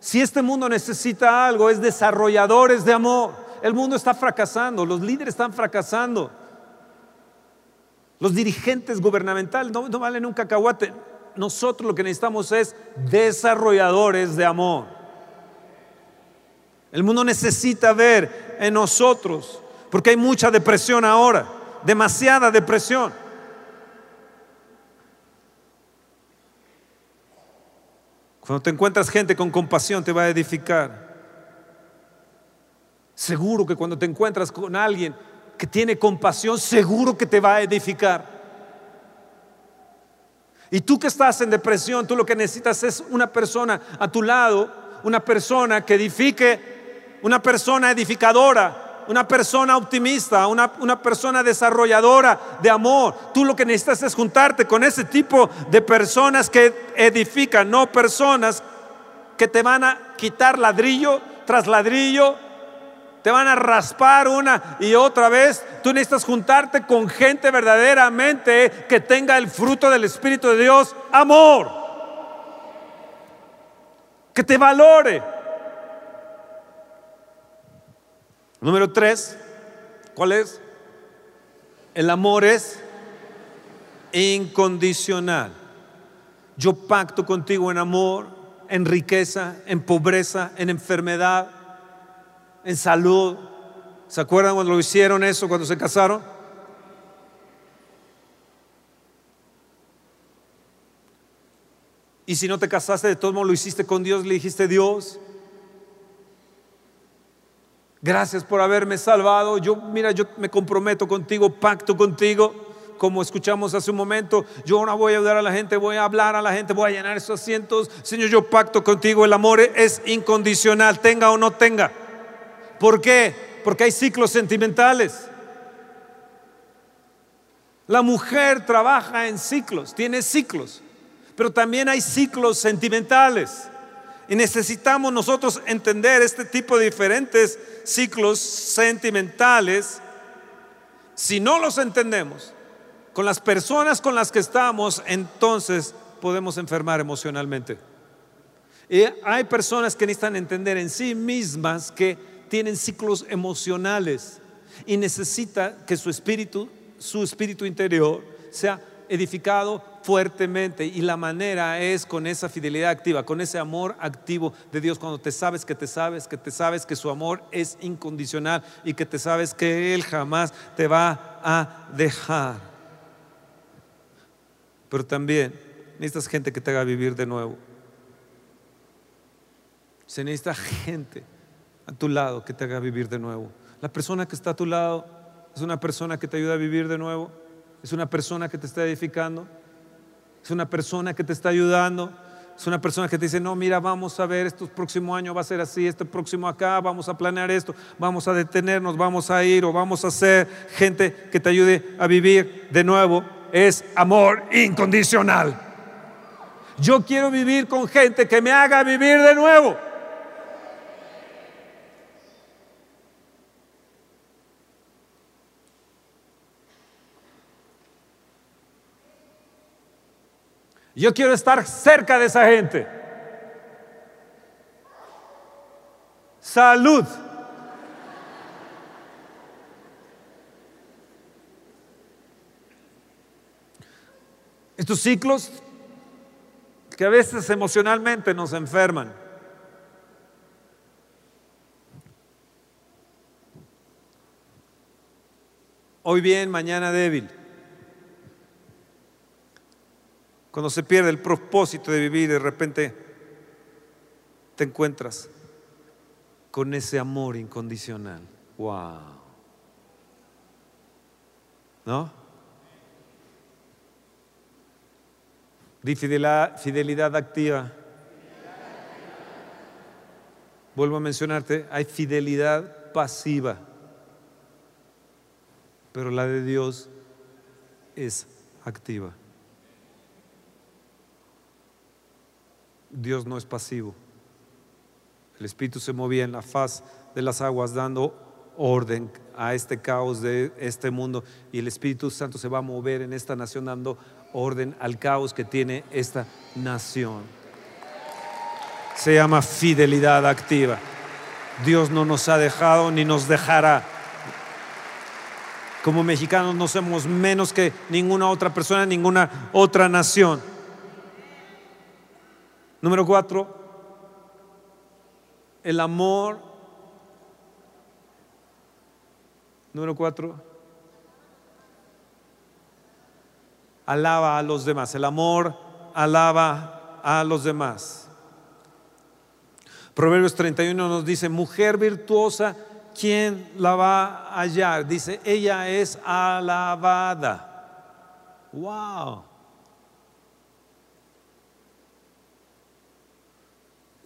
Si este mundo necesita algo, es desarrolladores de amor. El mundo está fracasando, los líderes están fracasando. Los dirigentes gubernamentales no, valen un cacahuate. Nosotros lo que necesitamos es desarrolladores de amor. El mundo necesita ver en nosotros, porque hay mucha depresión ahora, demasiada depresión. Cuando te encuentras gente con compasión te va a edificar. Seguro que cuando te encuentras con alguien que tiene compasión, seguro que te va a edificar. Y tú que estás en depresión, tú lo que necesitas es una persona a tu lado, una persona que edifique una persona edificadora, una persona optimista, una, una, persona desarrolladora de amor. Tú lo que necesitas es juntarte con ese tipo de personas que edifican, no personas que te van a quitar ladrillo tras ladrillo, te van a raspar una y otra vez. Tú necesitas juntarte con gente verdaderamente que tenga el fruto del Espíritu de Dios, amor, que te valore Número tres, ¿cuál es? El amor es incondicional. Yo pacto contigo en amor, en riqueza, en pobreza, en enfermedad, en salud. ¿Se acuerdan cuando lo hicieron eso, cuando se casaron? Y si no te casaste, de todos modos lo hiciste con Dios, le dijiste Dios, Gracias por haberme salvado. Yo, mira, yo me comprometo contigo, pacto contigo. Como escuchamos hace un momento, yo ahora voy a ayudar a la gente, voy a hablar a la gente, voy a llenar esos asientos. Señor, yo pacto contigo. El amor es incondicional, tenga o no tenga. ¿Por qué? Porque hay ciclos sentimentales. La mujer trabaja en ciclos, tiene ciclos, pero también hay ciclos sentimentales. Y necesitamos nosotros entender este tipo de diferentes ciclos sentimentales. Si no los entendemos con las personas con las que estamos, entonces podemos enfermar emocionalmente. Y hay personas que necesitan entender en sí mismas que tienen ciclos emocionales y necesita que su espíritu, su espíritu interior sea edificado fuertemente y la manera es con esa fidelidad activa, con ese amor activo de Dios, cuando te sabes que te sabes, que te sabes que su amor es incondicional y que te sabes que Él jamás te va a dejar. Pero también necesitas gente que te haga vivir de nuevo. Se necesita gente a tu lado que te haga vivir de nuevo. La persona que está a tu lado es una persona que te ayuda a vivir de nuevo. Es una persona que te está edificando. Es una persona que te está ayudando. Es una persona que te dice, no, mira, vamos a ver, este próximo año va a ser así, este próximo acá, vamos a planear esto, vamos a detenernos, vamos a ir o vamos a ser gente que te ayude a vivir de nuevo. Es amor incondicional. Yo quiero vivir con gente que me haga vivir de nuevo. Yo quiero estar cerca de esa gente. Salud. Estos ciclos que a veces emocionalmente nos enferman. Hoy bien, mañana débil. Cuando se pierde el propósito de vivir, de repente te encuentras con ese amor incondicional. Wow. ¿No? Di fidelidad, fidelidad activa. Vuelvo a mencionarte, hay fidelidad pasiva, pero la de Dios es activa. Dios no es pasivo. El Espíritu se movía en la faz de las aguas dando orden a este caos de este mundo y el Espíritu Santo se va a mover en esta nación dando orden al caos que tiene esta nación. Se llama fidelidad activa. Dios no nos ha dejado ni nos dejará. Como mexicanos no somos menos que ninguna otra persona, ninguna otra nación. Número cuatro, el amor. Número cuatro, alaba a los demás. El amor alaba a los demás. Proverbios 31 nos dice, mujer virtuosa, ¿quién la va a hallar? Dice, ella es alabada. Wow.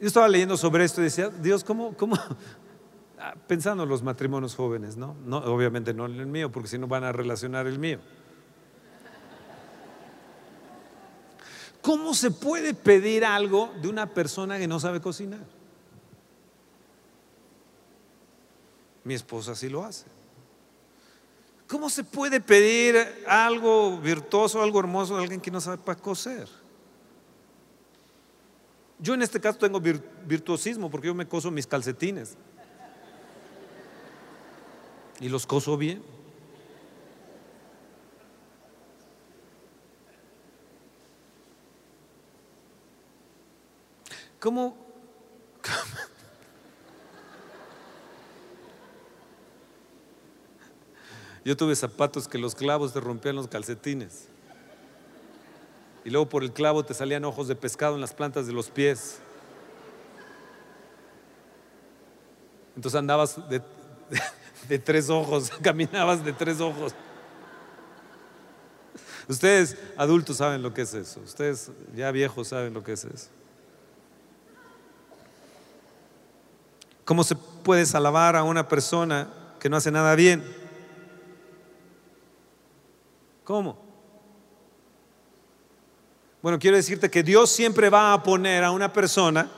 Yo estaba leyendo sobre esto y decía, Dios, ¿cómo, cómo? Ah, pensando en los matrimonios jóvenes, ¿no? ¿no? Obviamente no en el mío, porque si no van a relacionar el mío. ¿Cómo se puede pedir algo de una persona que no sabe cocinar? Mi esposa sí lo hace. ¿Cómo se puede pedir algo virtuoso, algo hermoso de alguien que no sabe para coser? Yo en este caso tengo virtuosismo porque yo me coso mis calcetines. Y los coso bien. ¿Cómo? Yo tuve zapatos que los clavos te rompían los calcetines y luego por el clavo te salían ojos de pescado en las plantas de los pies. Entonces andabas de, tres ojos, caminabas de tres ojos. Ustedes adultos saben lo que es eso, ustedes ya viejos saben lo que es eso. ¿Cómo se puede alabar a una persona que no hace nada bien? ¿Cómo? Bueno, quiero decirte que Dios siempre va a poner a una persona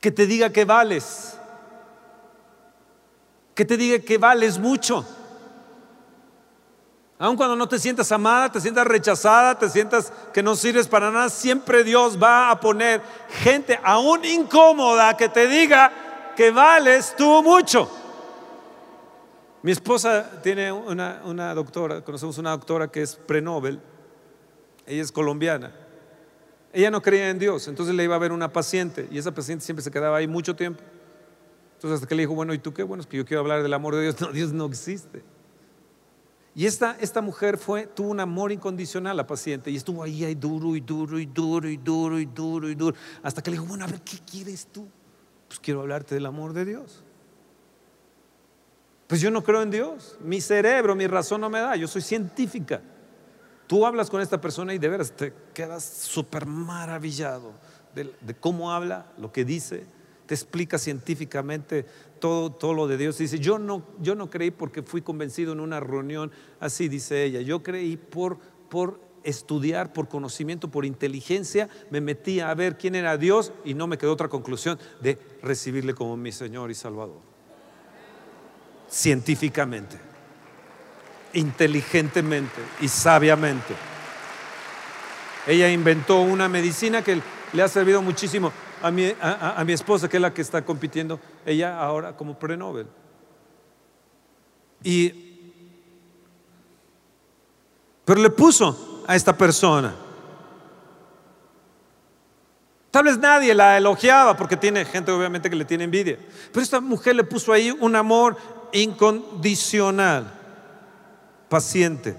que te diga que vales, que te diga que vales mucho. Aun cuando no te sientas amada, te sientas rechazada, te sientas que no sirves para nada, siempre Dios va a poner gente aún incómoda que te diga que vales tú mucho. Mi esposa tiene una, una doctora, conocemos una doctora que es pre-Nobel, ella es colombiana. Ella no creía en Dios, entonces le iba a ver una paciente y esa paciente siempre se quedaba ahí mucho tiempo. Entonces hasta que le dijo, bueno, ¿y tú qué? Bueno, es que yo quiero hablar del amor de Dios. No, Dios no existe. Y esta, esta mujer fue, tuvo un amor incondicional a la paciente y estuvo ahí, ahí duro y duro y duro y duro y duro y duro. Hasta que le dijo, bueno, a ver, ¿qué quieres tú? Pues quiero hablarte del amor de Dios. Pues yo no creo en Dios. Mi cerebro, mi razón no me da. Yo soy científica. Tú hablas con esta persona y de veras te quedas súper maravillado de, cómo habla, lo que dice, te explica científicamente todo, todo lo de Dios. Dice, yo no, yo no creí porque fui convencido en una reunión, así dice ella, yo creí por, por estudiar, por conocimiento, por inteligencia, me metí a ver quién era Dios y no me quedó otra conclusión de recibirle como mi Señor y Salvador científicamente, inteligentemente y sabiamente. Ella inventó una medicina que le ha servido muchísimo a mi, a, mi esposa, que es la que está compitiendo, ella ahora como pre-Nobel. Y, pero le puso a esta persona. Tal vez nadie la elogiaba porque tiene gente obviamente que le tiene envidia. Pero esta mujer le puso ahí un amor incondicional, paciente.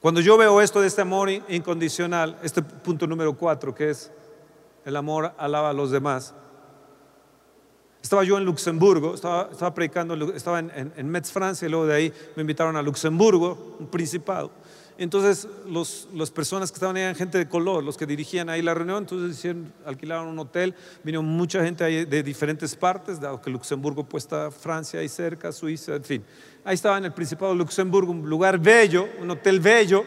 Cuando yo veo esto de este amor incondicional, este punto número cuatro, que es el amor alaba a los demás. Estaba yo en Luxemburgo, estaba, predicando, estaba en, en, en Metz, Francia, y luego de ahí me invitaron a Luxemburgo, un principado. Entonces, los, las personas que estaban ahí eran gente de color, los que dirigían ahí la reunión, entonces alquilaron un hotel, vino mucha gente de diferentes partes, dado que Luxemburgo pues está Francia ahí cerca, Suiza, en fin. Ahí estaba en el Principado de Luxemburgo, un lugar bello, un hotel bello,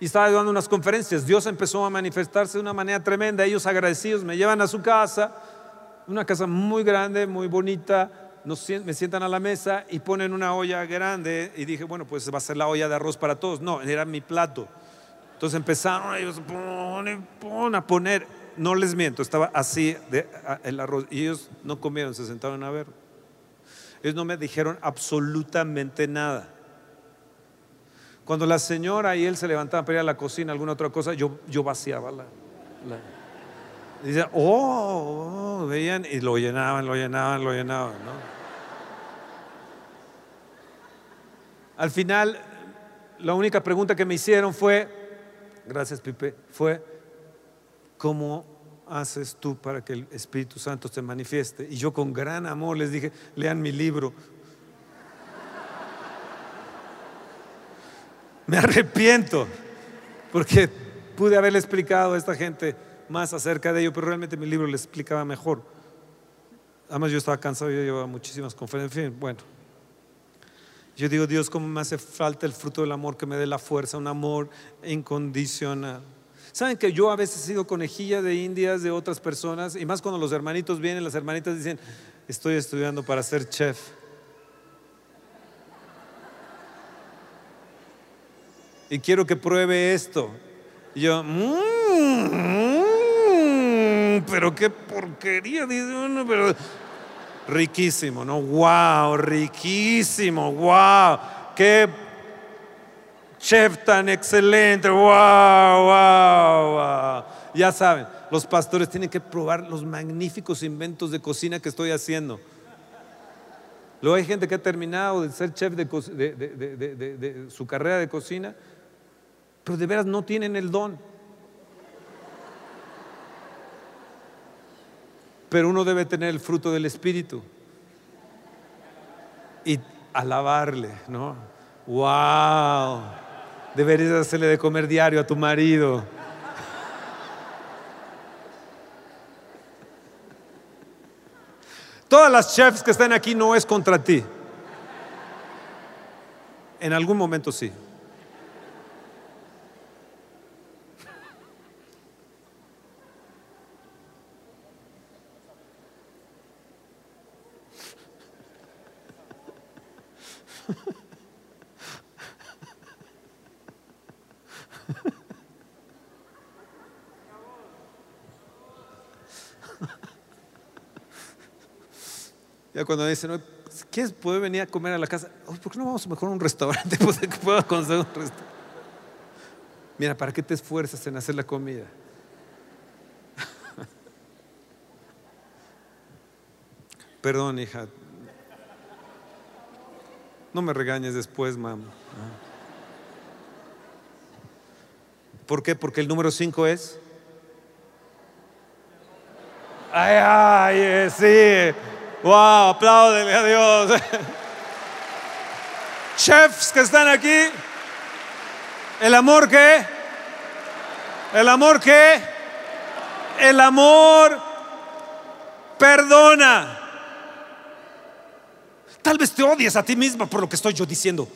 y estaba dando unas conferencias. Dios empezó a manifestarse de una manera tremenda, ellos agradecidos me llevan a su casa, una casa muy grande, muy bonita, me sientan a la mesa y ponen una olla grande y dije, bueno, pues va a ser la olla de arroz para todos. No, era mi plato. Entonces empezaron ellos a poner, no les miento, estaba así el arroz y ellos no comieron, se sentaron a ver. Ellos no me dijeron absolutamente nada. Cuando la señora y él se levantaban para ir a la cocina, alguna otra cosa, yo, yo vaciaba la, y decían, oh, oh, veían y lo llenaban, lo llenaban, lo llenaban, ¿no? Al final, la única pregunta que me hicieron fue, gracias Pipe, fue, ¿cómo haces tú para que el Espíritu Santo se manifieste? Y yo con gran amor les dije, lean mi libro. Me arrepiento, porque pude haberle explicado a esta gente más acerca de ello, pero realmente mi libro les explicaba mejor. Además yo estaba cansado, yo llevaba muchísimas conferencias, en fin, bueno. Yo digo, Dios, ¿cómo me hace falta el fruto del amor que me dé la fuerza, un amor incondicional? Saben que yo a veces he sido conejilla de indias de otras personas, y más cuando los hermanitos vienen, las hermanitas dicen, estoy estudiando para ser chef. Y quiero que pruebe esto. Y yo, mmm, pero qué porquería, dice uno, pero riquísimo, ¿no? ¡Wow! Riquísimo, wow. Qué chef tan excelente, wow, wow, wow. Ya saben, los pastores tienen que probar los magníficos inventos de cocina que estoy haciendo. Luego hay gente que ha terminado de ser chef de, de su carrera de cocina, pero de veras no tienen el don. Pero uno debe tener el fruto del Espíritu y alabarle, ¿no? ¡Wow! Deberías hacerle de comer diario a tu marido. Todas las chefs que están aquí no es contra ti. En algún momento sí. Ya cuando dicen, "Oye, ¿quieres poder venir a comer a la casa? ¿Por qué no vamos mejor a un restaurante? Pues, que pueda conseguir un restaurante. Mira, ¿para qué te esfuerzas en hacer la comida? Perdón, hija. No me regañes después, mamá. ¿Por qué? Porque el número 5 es. Ay, ay, eh, sí. Wow, apláudele a Dios. Chefs que están aquí. ¿El amor qué? ¿El amor qué? El amor perdona. Tal vez te odies a ti misma por lo que estoy yo diciendo.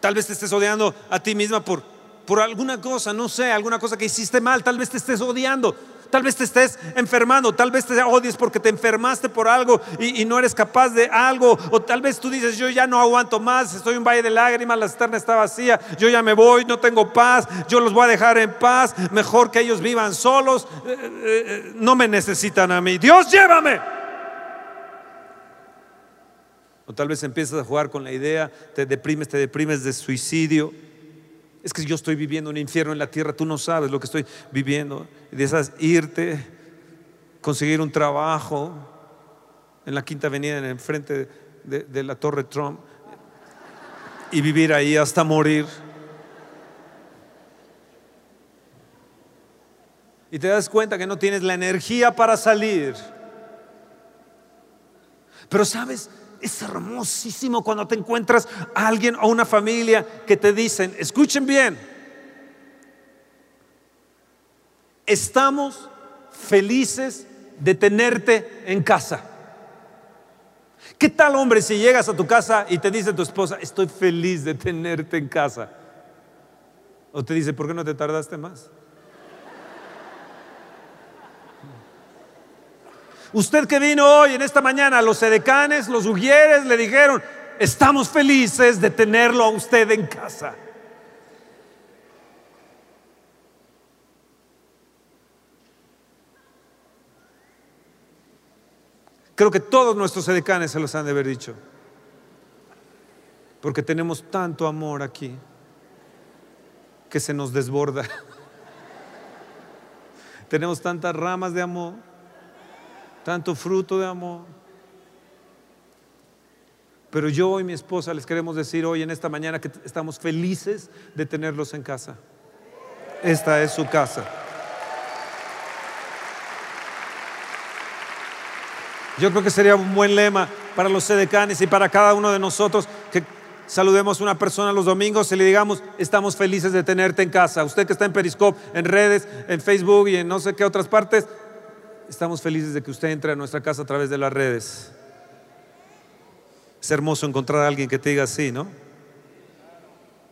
Tal vez te estés odiando a ti misma por, por alguna cosa, no sé, alguna cosa que hiciste mal. Tal vez te estés odiando. Tal vez te estés enfermando, tal vez te odies porque te enfermaste por algo y, no eres capaz de algo. O tal vez tú dices, yo ya no aguanto más, estoy un valle de lágrimas, la cisterna está vacía, yo ya me voy, no tengo paz, yo los voy a dejar en paz, mejor que ellos vivan solos, eh, eh, eh, no me necesitan a mí. Dios, llévame. O tal vez empiezas a jugar con la idea, te deprimes, te deprimes de suicidio. Es que yo estoy viviendo un infierno en la tierra, tú no sabes lo que estoy viviendo. Y deseas irte, conseguir un trabajo en la Quinta Avenida, en el frente de, de la Torre Trump, y vivir ahí hasta morir. Y te das cuenta que no tienes la energía para salir. Pero sabes, es hermosísimo cuando te encuentras a alguien o una familia que te dicen, escuchen bien, estamos felices de tenerte en casa. ¿Qué tal hombre si llegas a tu casa y te dice tu esposa, estoy feliz de tenerte en casa? O te dice, ¿por qué no te tardaste más? Usted que vino hoy en esta mañana, los edecanes, los ujieres le dijeron, estamos felices de tenerlo a usted en casa. Creo que todos nuestros edecanes se los han de haber dicho. Porque tenemos tanto amor aquí que se nos desborda. tenemos tantas ramas de amor tanto fruto de amor. Pero yo y mi esposa les queremos decir hoy en esta mañana que estamos felices de tenerlos en casa. Esta es su casa. Yo creo que sería un buen lema para los sedecanes y para cada uno de nosotros que saludemos a una persona los domingos y le digamos, estamos felices de tenerte en casa. Usted que está en Periscope, en redes, en Facebook y en no sé qué otras partes, estamos felices de que usted entre a nuestra casa a través de las redes. Es hermoso encontrar a alguien que te diga así, ¿no?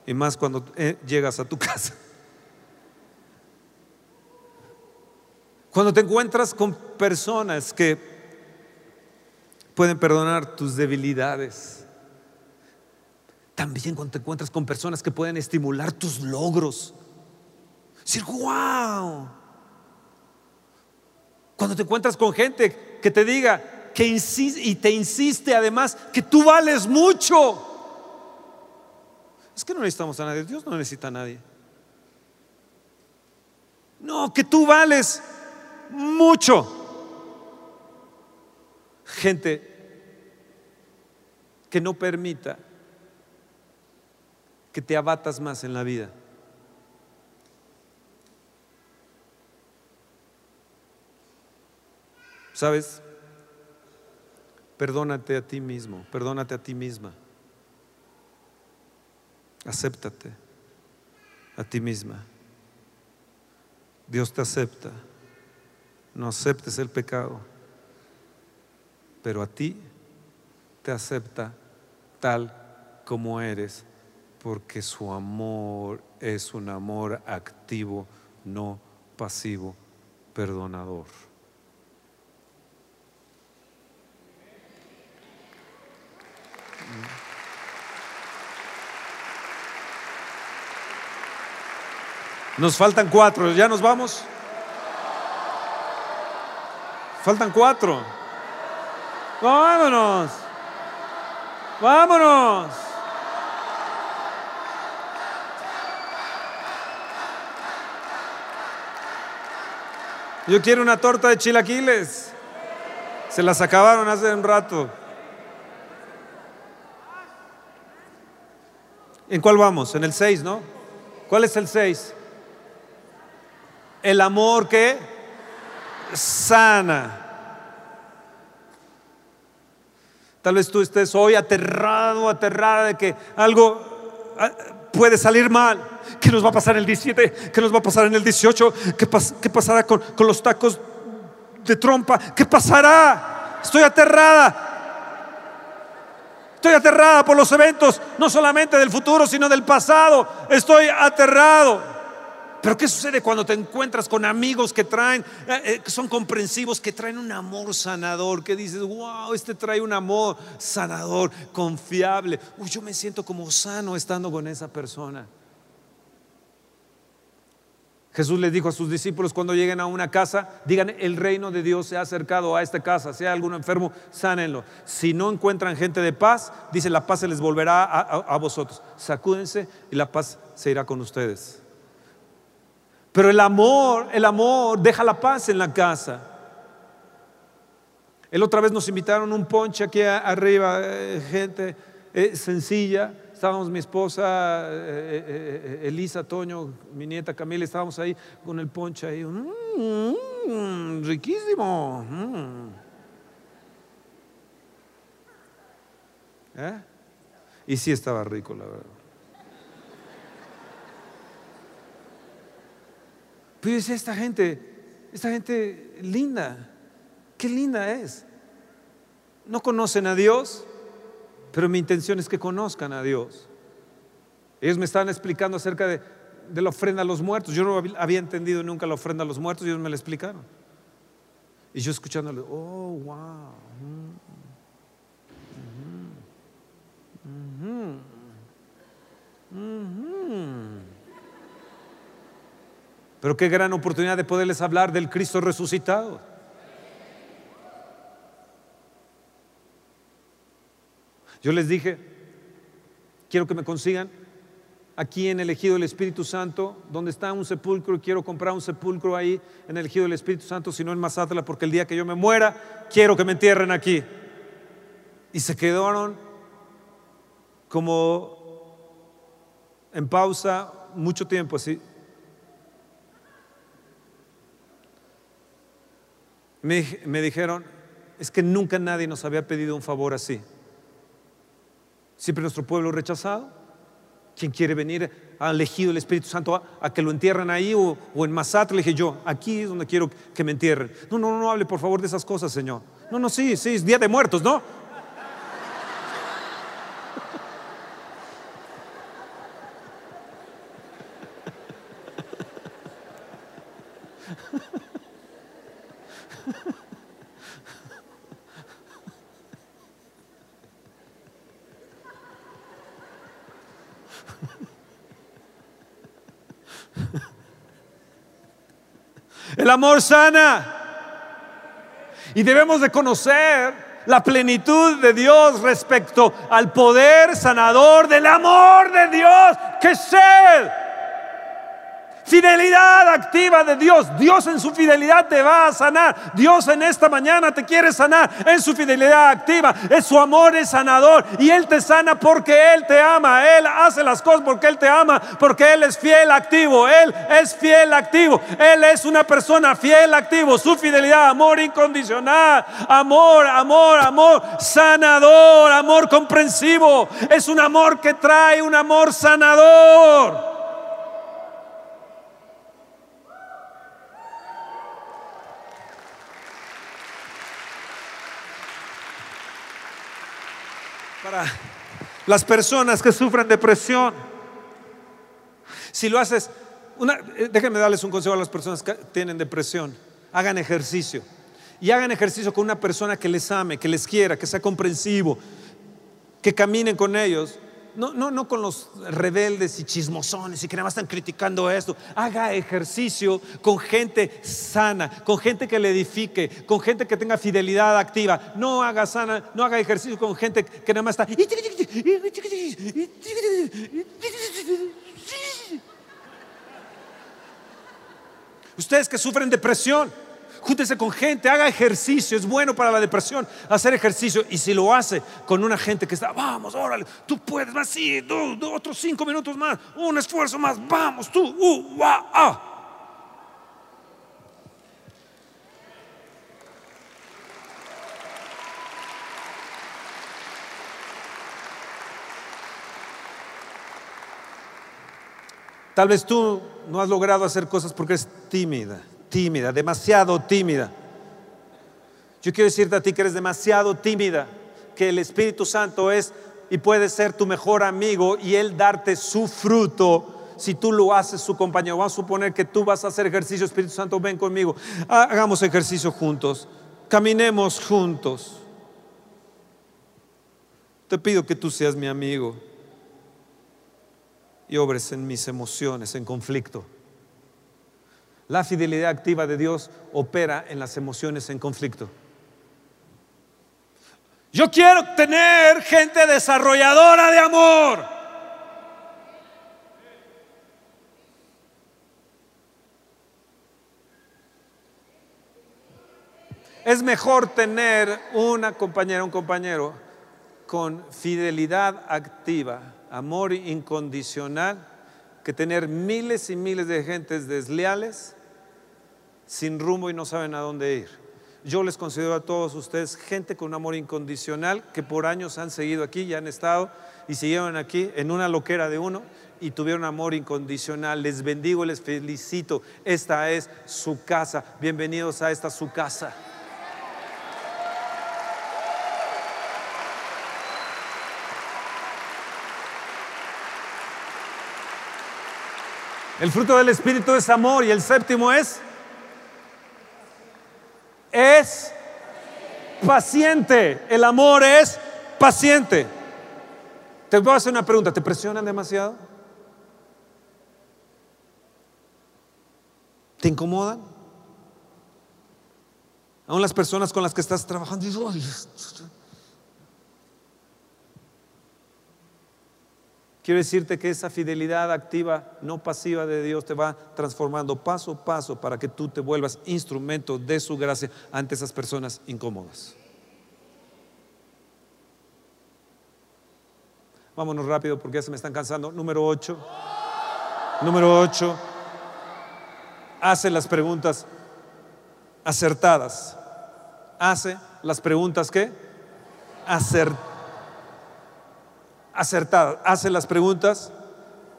Y más cuando eh, llegas a tu casa. Cuando te encuentras con personas que pueden perdonar tus debilidades. También cuando te encuentras con personas que pueden estimular tus logros. Decir, wow. Cuando te encuentras con gente que te diga que insiste, y te insiste además que tú vales mucho. Es que no necesitamos a nadie, Dios no necesita a nadie. No, que tú vales mucho. Gente que no permita que te abatas más en la vida. ¿Sabes? Perdónate a ti mismo, perdónate a ti misma. Acéptate a ti misma. Dios te acepta. No aceptes el pecado, pero a ti te acepta tal como eres, porque su amor es un amor activo, no pasivo, perdonador. Nos faltan cuatro, ¿ya nos vamos? Faltan cuatro. Vámonos. Vámonos. Yo quiero una torta de chilaquiles. Se las acabaron hace un rato. ¿En cuál vamos? En el 6, ¿no? ¿Cuál es el 6? El amor que sana. Tal vez tú estés hoy aterrado, aterrada de que algo ah, puede salir mal. ¿Qué nos va a pasar el 17? ¿Qué nos va a pasar en el 18? ¿Qué, pasará con, con los tacos de trompa? ¿Qué pasará? Estoy aterrada. Estoy aterrada por los eventos, no solamente del futuro, sino del pasado. Estoy aterrado. Pero ¿qué sucede cuando te encuentras con amigos que traen, eh, eh, que son comprensivos, que traen un amor sanador, que dices, wow, este trae un amor sanador, confiable. Uy, yo me siento como sano estando con esa persona. Jesús les dijo a sus discípulos cuando lleguen a una casa, digan, el reino de Dios se ha acercado a esta casa, si hay algún enfermo, sánenlo. Si no encuentran gente de paz, dice, la paz se les volverá a, vosotros. Sacúdense y la paz se irá con ustedes. Pero el amor, el amor deja la paz en la casa. El otra vez nos invitaron un ponche aquí arriba, eh, gente eh, sencilla. Estábamos mi esposa, eh, Elisa, Toño, mi nieta Camila, estábamos ahí con el ponche ahí. Mm, riquísimo. Mm. Y sí estaba rico, la verdad. Pero es esta gente, esta gente linda, qué linda es. No conocen a Dios, pero mi intención es que conozcan a Dios. Ellos me estaban explicando acerca de, la ofrenda a los muertos. Yo no había entendido nunca la ofrenda a los muertos ellos me la explicaron. Y yo escuchándole, oh, wow. Pero qué gran oportunidad de poderles hablar del Cristo resucitado. Yo les dije, quiero que me consigan aquí en el ejido del Espíritu Santo, donde está un sepulcro, quiero comprar un sepulcro ahí en el ejido del Espíritu Santo, si no en Mazatla, porque el día que yo me muera, quiero que me entierren aquí. Y se quedaron como en pausa mucho tiempo así. me, dijeron, es que nunca nadie nos había pedido un favor así. Siempre nuestro pueblo rechazado. Quien quiere venir ha elegido el Espíritu Santo a, que lo entierren ahí o, en Masat, le dije yo, aquí es donde quiero que me entierren. No, no, no hable por favor de esas cosas, Señor. No, no, sí, sí, es Día de Muertos, ¿no? El amor sana. Y debemos de conocer la plenitud de Dios respecto al poder sanador del amor de Dios que es Él. Fidelidad activa de Dios. Dios en su fidelidad te va a sanar. Dios en esta mañana te quiere sanar en su fidelidad activa. Es su amor es sanador y Él te sana porque Él te ama. Él hace las cosas porque Él te ama, porque Él es fiel activo. Él es fiel activo. Él es una persona fiel activo. Su fidelidad, amor incondicional, amor, amor, amor sanador, amor comprensivo. Es un amor que trae un amor sanador. para las personas que sufren depresión. Si lo haces, una, eh, déjenme darles un consejo a las personas que tienen depresión. Hagan ejercicio. Y hagan ejercicio con una persona que les ame, que les quiera, que sea comprensivo, que caminen con ellos. No, no, no con los rebeldes y chismosones y que nada más están criticando esto. Haga ejercicio con gente sana, con gente que le edifique, con gente que tenga fidelidad activa. No haga sana, no haga ejercicio con gente que nada más está. Ustedes que sufren depresión, júntese con gente, haga ejercicio, es bueno para la depresión hacer ejercicio. Y si lo hace con una gente que está, vamos, órale, tú puedes, más, sí, otros cinco minutos más, un esfuerzo más, vamos, tú, uh, ah. Tal vez tú no has logrado hacer cosas porque es tímida, tímida, demasiado tímida. Yo quiero decirte a ti que eres demasiado tímida, que el Espíritu Santo es y puede ser tu mejor amigo y Él darte su fruto si tú lo haces su compañero. Vamos a suponer que tú vas a hacer ejercicio, Espíritu Santo, ven conmigo. Hagamos ejercicio juntos, caminemos juntos. Te pido que tú seas mi amigo y obres en mis emociones, en conflicto. La fidelidad activa de Dios opera en las emociones en conflicto. Yo quiero tener gente desarrolladora de amor. Es mejor tener una compañera, un compañero con fidelidad activa amor incondicional que tener miles y miles de gentes desleales, sin rumbo y no saben a dónde ir. Yo les considero a todos ustedes gente con un amor incondicional que por años han seguido aquí y han estado y siguieron aquí en una loquera de uno y tuvieron amor incondicional. Les bendigo, les felicito. Esta es su casa. Bienvenidos a esta su casa. El fruto del Espíritu es amor y el séptimo es es paciente. El amor es paciente. Te voy a hacer una pregunta, ¿te presionan demasiado? ¿Te incomodan? Aún las personas con las que estás trabajando, Quiero decirte que esa fidelidad activa, no pasiva de Dios, te va transformando paso a paso para que tú te vuelvas instrumento de su gracia ante esas personas incómodas. Vámonos rápido porque ya se me están cansando. Número 8. Número 8. Hace las preguntas acertadas. Hace las preguntas que acertadas acertadas. Hace las preguntas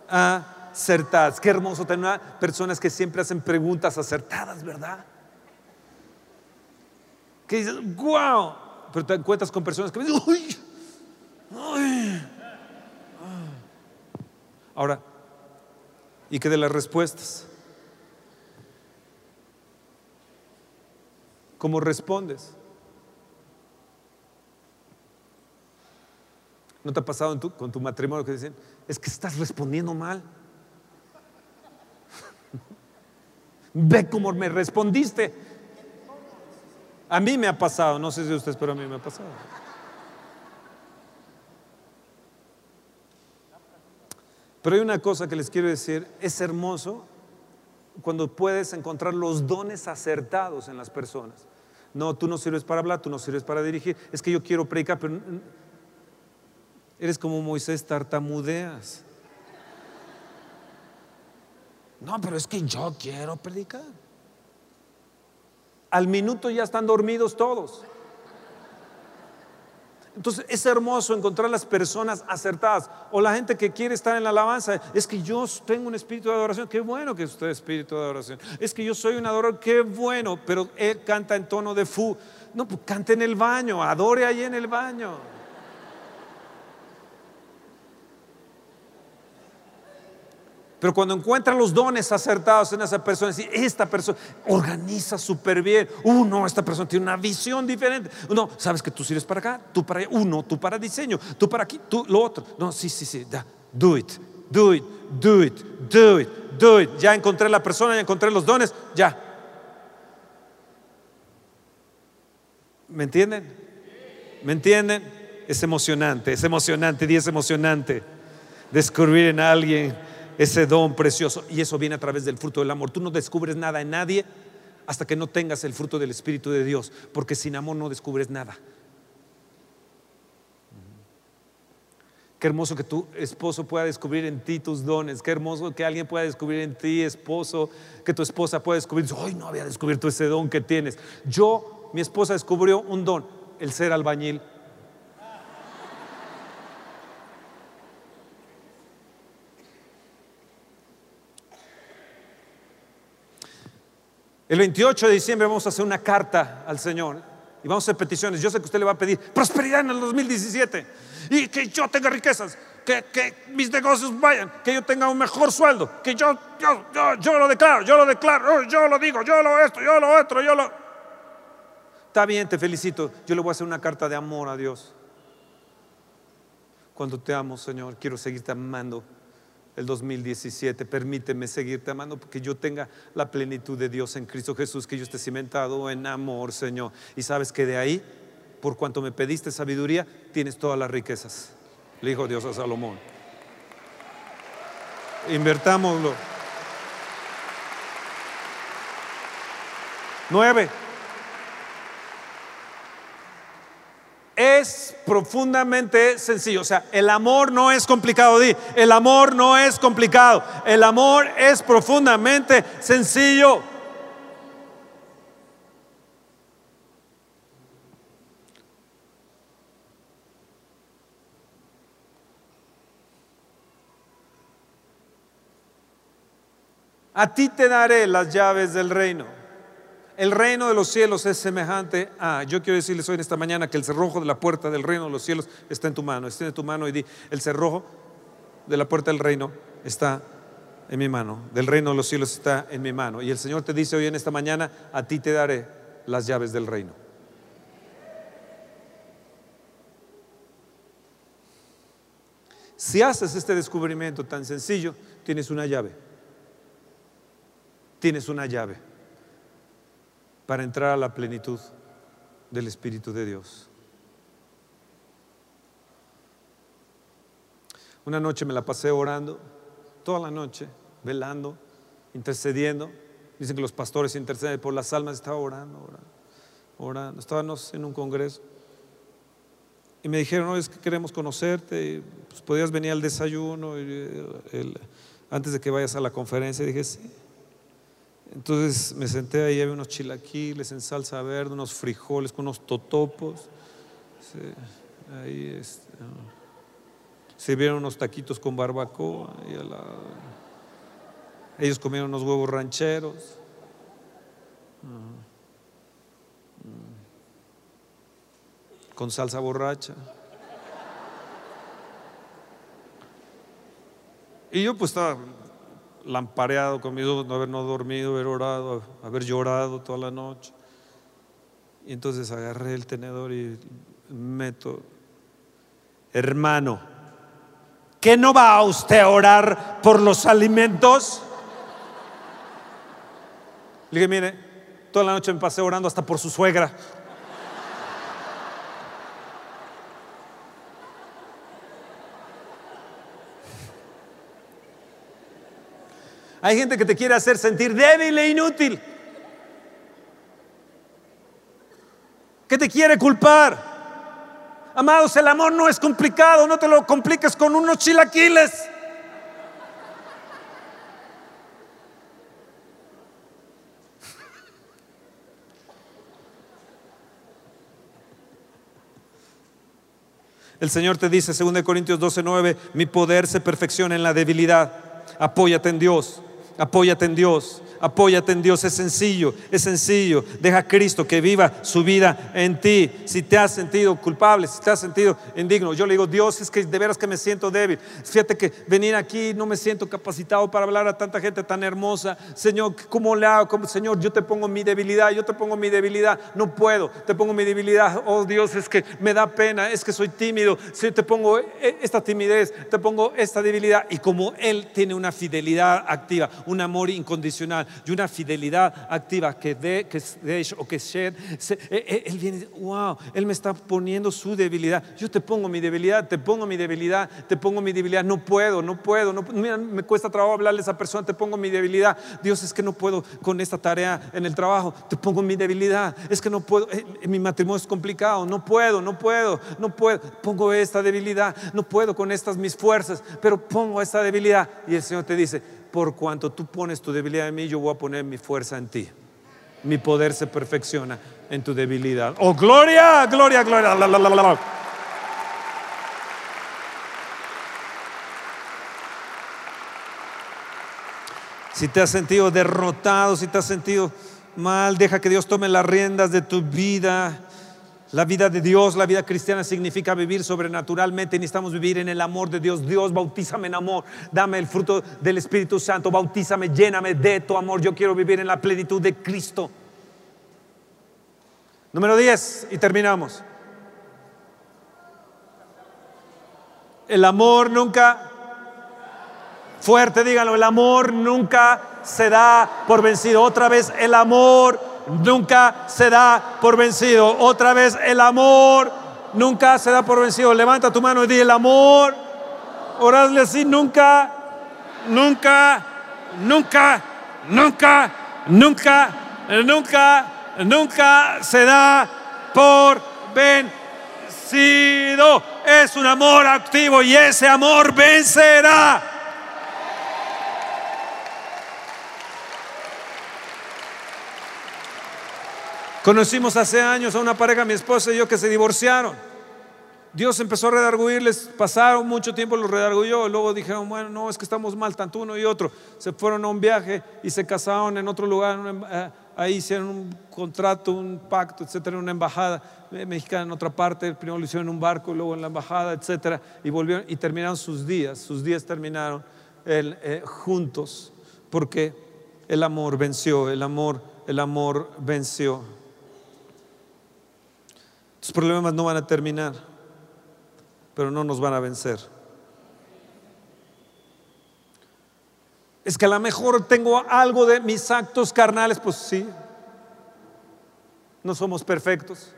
acertadas. Qué hermoso tener personas que siempre hacen preguntas acertadas, ¿verdad? Que dices, wow, pero te encuentras con personas que dicen, uy, uy. Ahora, ¿y qué de las respuestas? ¿Cómo respondes? ¿No te ha pasado con tu matrimonio que dicen, es que estás respondiendo mal? Ve cómo me respondiste. A mí me ha pasado, no sé si ustedes, pero a mí me ha pasado. Pero hay una cosa que les quiero decir, es hermoso cuando puedes encontrar los dones acertados en las personas. No, tú no sirves para hablar, tú no sirves para dirigir. Es que yo quiero predicar, pero Eres como Moisés, tartamudeas. No, pero es que yo quiero predicar. Al minuto ya están dormidos todos. Entonces es hermoso encontrar las personas acertadas o la gente que quiere estar en la alabanza. Es que yo tengo un espíritu de adoración. Qué bueno que usted es espíritu de adoración. Es que yo soy un adorador. Qué bueno. Pero él canta en tono de fu. No, pues cante en el baño. Adore ahí en el baño. Pero cuando encuentra los dones acertados en esa persona, decir, esta persona organiza súper bien. Uno, esta persona tiene una visión diferente. No, sabes que tú sirves para acá, tú para allá. Uno, tú para diseño, tú para aquí, tú lo otro. No, sí, sí, sí, da, do it, do it, do it, do it, do it. Ya encontré la persona, ya encontré los dones, ya. ¿Me entienden? ¿Me entienden? Es emocionante, es emocionante, y es emocionante descubrir en alguien ese don precioso. Y eso viene a través del fruto del amor. Tú no descubres nada en nadie hasta que no tengas el fruto del Espíritu de Dios, porque sin amor no descubres nada. Qué hermoso que tu esposo pueda descubrir en ti tus dones. Qué hermoso que alguien pueda descubrir en ti, esposo, que tu esposa pueda descubrir. Hoy no había descubierto ese don que tienes. Yo, mi esposa descubrió un don, el ser albañil. El 28 de diciembre vamos a hacer una carta al Señor y vamos a hacer peticiones. Yo sé que usted le va a pedir prosperidad en el 2017 y que yo tenga riquezas, que, mis negocios vayan, que yo tenga un mejor sueldo, que yo, yo, yo, yo lo declaro, yo lo declaro, yo lo digo, yo lo esto, yo lo otro, yo lo... Está bien, te felicito. Yo le voy a hacer una carta de amor a Dios. Cuando te amo, Señor, quiero seguirte amando el 2017. Permíteme seguirte amando porque yo tenga la plenitud de Dios en Cristo Jesús, que yo esté cimentado en amor, Señor. Y sabes que de ahí, por cuanto me pediste sabiduría, tienes todas las riquezas. Le dijo Dios a Salomón. Invertámoslo. Nueve. Es profundamente sencillo. O sea, el amor no es complicado. Di, el amor no es complicado. El amor es profundamente sencillo. A ti te daré las llaves del reino. El reino de los cielos es semejante a, yo quiero decirles hoy en esta mañana que el cerrojo de la puerta del reino de los cielos está en tu mano, está en tu mano y di, el cerrojo de la puerta del reino está en mi mano, del reino de los cielos está en mi mano. Y el Señor te dice hoy en esta mañana, a ti te daré las llaves del reino. Si haces este descubrimiento tan sencillo, tienes una llave. Tienes una llave para entrar a la plenitud del Espíritu de Dios. Una noche me la pasé orando, toda la noche, velando, intercediendo. Dicen que los pastores interceden por las almas, estaba orando, orando, orando. Estábamos en un congreso y me dijeron, no, es que queremos conocerte, pues podías venir al desayuno antes de que vayas a la conferencia. Y dije, sí. Entonces me senté ahí, había unos chilaquiles en salsa verde, unos frijoles con unos totopos. ahí este, se vieron unos taquitos con barbacoa. ellos comieron unos huevos rancheros. Con salsa borracha. Y yo pues estaba lampareado conmigo, no haber no dormido, haber orado, haber llorado toda la noche. Y entonces agarré el tenedor y meto, hermano, ¿qué no va usted a orar por los alimentos? Le dije, mire, toda la noche me pasé orando hasta por su suegra. Hay gente que te quiere hacer sentir débil e inútil. Que te quiere culpar. Amados, el amor no es complicado, no te lo compliques con unos chilaquiles. El Señor te dice, 2 Corintios 12, 9, mi poder se perfecciona en la debilidad. Apóyate en Dios apóyate en Dios, Apóyate en Dios, es sencillo, es sencillo. Deja a Cristo que viva su vida en ti. Si te has sentido culpable, si te has sentido indigno, yo le digo, Dios, es que de veras que me siento débil. Fíjate que venir aquí no me siento capacitado para hablar a tanta gente tan hermosa. Señor, ¿cómo le hago? Señor, yo te pongo mi debilidad, yo te pongo mi debilidad. No puedo, te pongo mi debilidad. Oh Dios, es que me da pena, es que soy tímido. Si te pongo e, esta timidez, te pongo esta debilidad. Y como Él tiene una fidelidad activa, un amor incondicional y una fidelidad activa que de, que de o que shed, e, e, Él viene, wow, Él me está poniendo su debilidad. Yo te pongo mi debilidad, te pongo mi debilidad, te pongo mi debilidad. No puedo, no puedo, no, me cuesta trabajo hablarle a esa persona, te pongo mi debilidad. Dios, es que no puedo con esta tarea en el trabajo, te pongo mi debilidad. Es que no puedo, eh, mi matrimonio es complicado, no puedo, no puedo, no puedo. Pongo esta debilidad, no puedo con estas mis fuerzas, pero pongo esta debilidad. Y el Señor te dice, por cuanto tú pones tu debilidad en mí, yo voy a poner mi fuerza en ti. Mi poder se perfecciona en tu debilidad. Oh, gloria, gloria, gloria. Si te has sentido derrotado, si te has sentido mal, deja que Dios tome las riendas de tu vida. La vida de Dios, la vida cristiana significa vivir sobrenaturalmente. Necesitamos vivir en el amor de Dios. Dios, bautízame en amor. Dame el fruto del Espíritu Santo. Bautízame, lléname de tu amor. Yo quiero vivir en la plenitud de Cristo. Número 10 y terminamos. El amor nunca, fuerte díganlo, el amor nunca se da por vencido. Otra vez, el amor nunca se da por vencido. Otra vez, el amor nunca se da por vencido. Levanta tu mano y di el amor. Oradle así, nunca, nunca, nunca, nunca, nunca, nunca, nunca se da por vencido. Es un amor activo y ese amor vencerá. Conocimos hace años a una pareja, mi esposa y yo, que se divorciaron. Dios empezó a redarguirles, pasaron mucho tiempo, los redarguyó, luego dijeron, bueno, no, es que estamos mal, tanto uno y otro. Se fueron a un viaje y se casaron en otro lugar, eh, ahí hicieron un contrato, un pacto, etcétera, en una embajada mexicana en otra parte, primero lo hicieron en un barco, luego en la embajada, etcétera, y volvieron y terminaron sus días, sus días terminaron eh, juntos, porque el amor venció, el amor, el amor venció. Tus problemas no van a terminar, pero no nos van a vencer. Es que a lo mejor tengo algo de mis actos carnales, pues sí, no somos perfectos.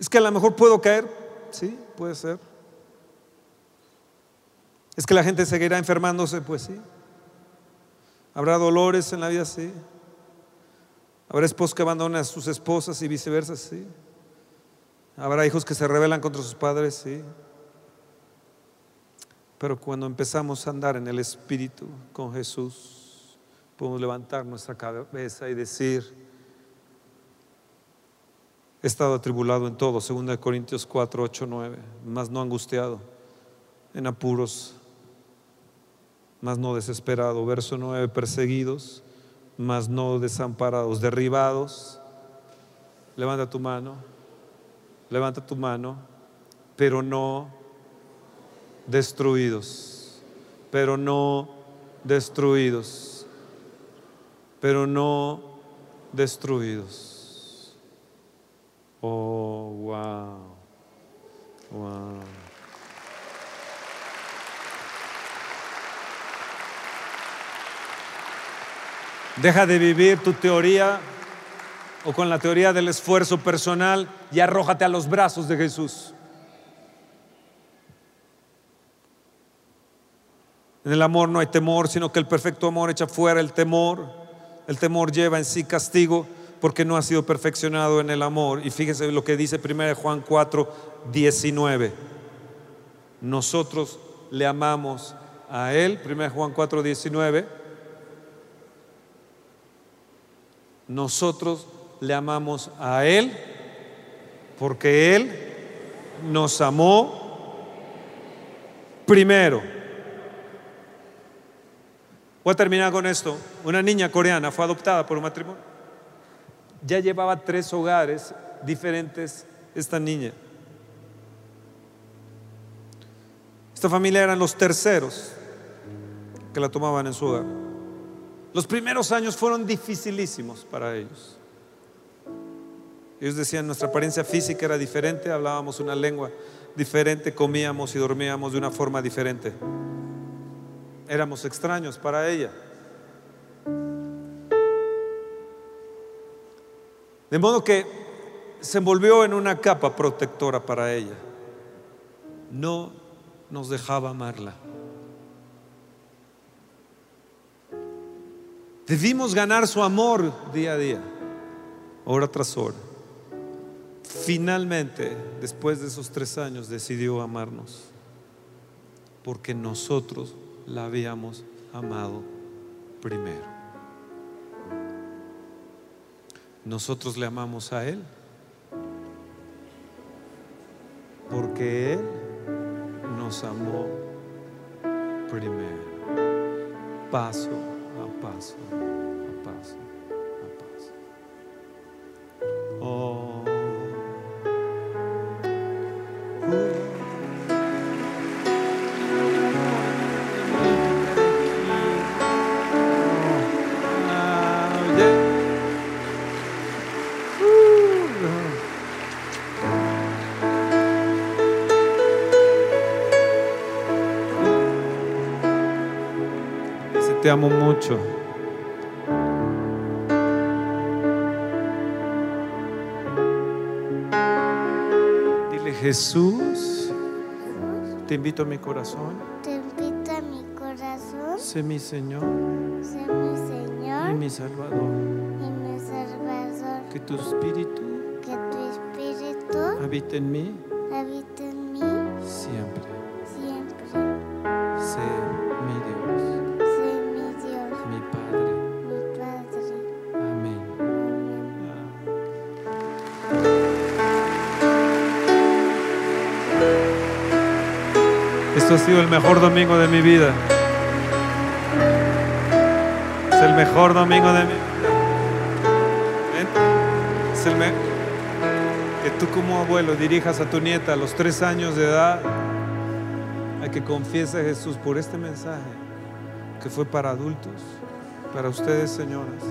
Es que a lo mejor puedo caer, sí, puede ser. Es que la gente seguirá enfermándose, pues sí. Habrá dolores en la vida, sí. Habrá esposos que abandonan a sus esposas y viceversa, sí. Habrá hijos que se rebelan contra sus padres, sí. Pero cuando empezamos a andar en el Espíritu con Jesús, podemos levantar nuestra cabeza y decir, he estado atribulado en todo, 2 Corintios 4, 8, 9, más no angustiado, en apuros, más no desesperado. Verso 9, perseguidos mas no desamparados, derribados. Levanta tu mano, levanta tu mano, pero no destruidos, pero no destruidos, pero no destruidos. Oh, wow, wow. Deja de vivir tu teoría o con la teoría del esfuerzo personal y arrójate a los brazos de Jesús. En el amor no hay temor, sino que el perfecto amor echa fuera el temor. El temor lleva en sí castigo porque no ha sido perfeccionado en el amor. Y fíjese lo que dice 1 Juan 4, 19. Nosotros le amamos a Él, 1 Juan 4, 19 nosotros le amamos a Él porque Él nos amó primero. Voy a terminar con esto. Una niña coreana fue adoptada por un matrimonio. Ya llevaba tres hogares diferentes esta niña. Esta familia eran los terceros que la tomaban en su hogar. Los primeros años fueron dificilísimos para ellos. Ellos decían, nuestra apariencia física era diferente, hablábamos una lengua diferente, comíamos y dormíamos de una forma diferente. Éramos extraños para ella. De modo que se envolvió en una capa protectora para ella. No nos dejaba amarla. Debimos ganar su amor día a día, hora tras hora. Finalmente, después de esos tres años, decidió amarnos, porque nosotros la habíamos amado primero. Nosotros le amamos a Él, porque Él nos amó primero, paso a paso, amo mucho. Dile, Jesús, te invito a mi corazón. Te invito a mi corazón, Sé mi Señor sé mi y Señor mi Salvador. y mi Salvador. Que tu espíritu Que tu espíritu habite en mí sido el mejor domingo de mi vida. Es el mejor domingo de mi vida. Es el me- que tú como abuelo dirijas a tu nieta a los tres años de edad a que confiese a Jesús por este mensaje que fue para adultos, para ustedes señoras,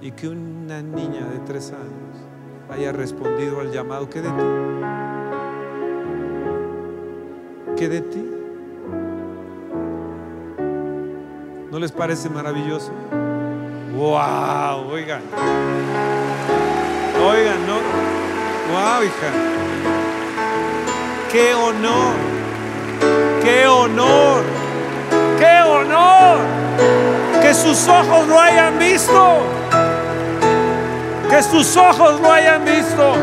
y que una niña de tres años haya respondido al llamado que de ti de ti. ¿No les parece maravilloso? ¡Wow! Oigan. Oigan, ¿no? ¡Wow, hija! ¡Qué honor! ¡Qué honor! ¡Qué honor! Que sus ojos lo hayan visto. Que sus ojos lo hayan visto.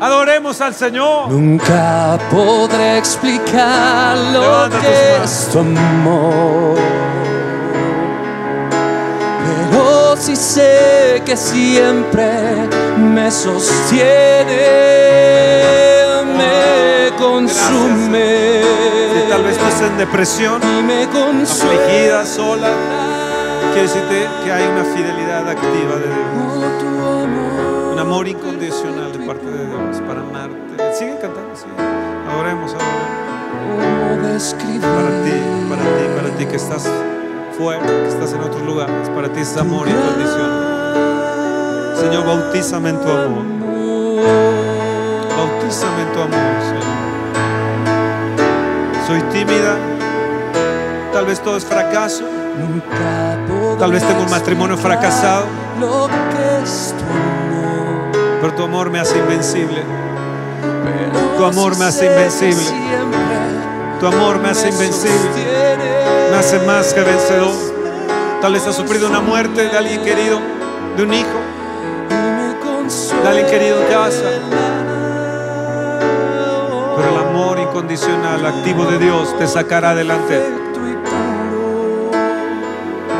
Adoremos al Señor. Nunca podré explicar lo Levanta que es tu amor. Pero sí sé que siempre me sostiene, me consume. Si tal vez estás en depresión, y me consuela. afligida, sola, quiero decirte que hay una fidelidad activa de Dios. Amor. Incondicional de parte de Dios para amarte. Sigue cantando, sigue. Adoremos, adoremos. ¿Cómo describir Para ti, para ti, para ti que estás fuera, que estás en otros lugares. Para ti es amor incondicional. Señor, bautízame en tu amor. Bautízame en tu amor, Señor. Soy tímida. Tal vez todo es fracaso. Tal vez tengo un matrimonio fracasado. Lo que es. Pero tu amor me hace invencible. Tu amor me hace invencible. Tu amor me hace invencible. Me hace más que vencedor. Tal vez has sufrido una muerte de alguien querido, de un hijo, de alguien querido en casa. Pero el amor incondicional, activo de Dios, te sacará adelante.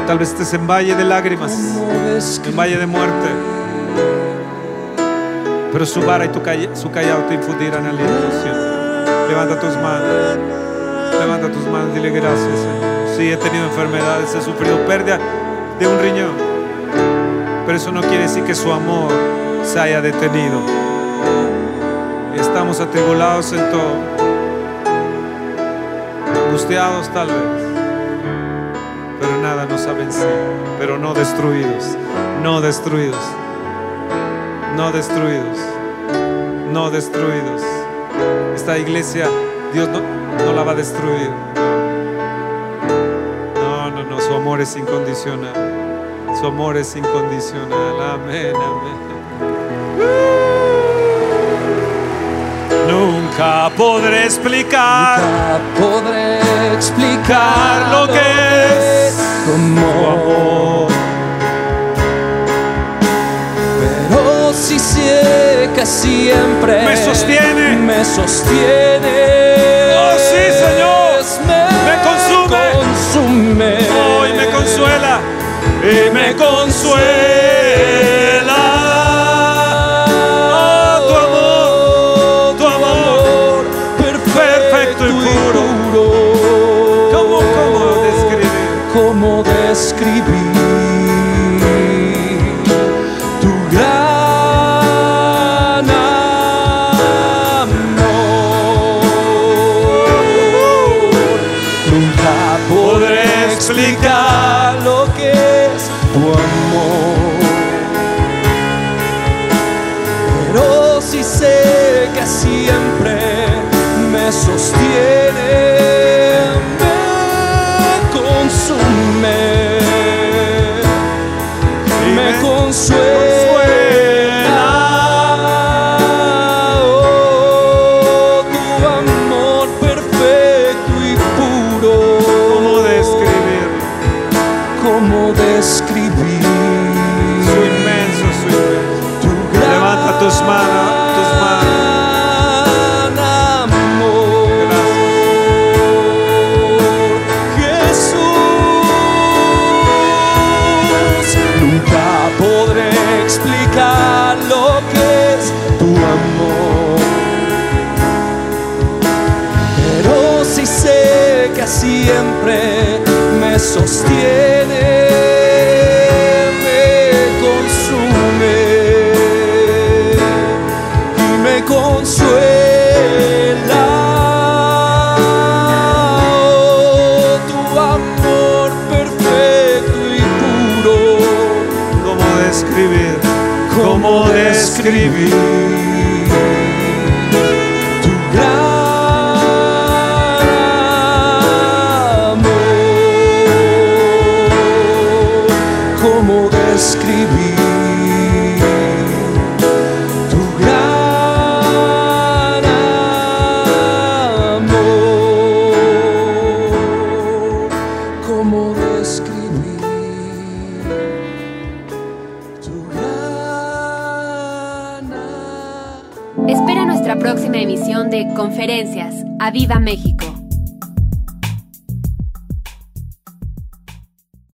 Tal vez estés en valle de lágrimas, ¿Cómo en valle de muerte. Pero su vara y su callado te infundirán aliento. Levanta tus manos. Levanta tus manos, dile gracias, Señor. Sí, he tenido enfermedades, he sufrido pérdida de un riñón. Pero eso no quiere decir que su amor se haya detenido. Estamos atribulados en todo. Angustiados tal vez. Pero nada nos ha vencido. Pero no destruidos. No destruidos. No destruidos. No destruidos. Esta iglesia, Dios no, no la va a destruir. No, no, no. Su amor es incondicional. Su amor es incondicional. Amén, amén. Nunca podré explicar Nunca podré explicar lo que es tu tu amor. Siempre Me sostiene. me sostiene. Viva México!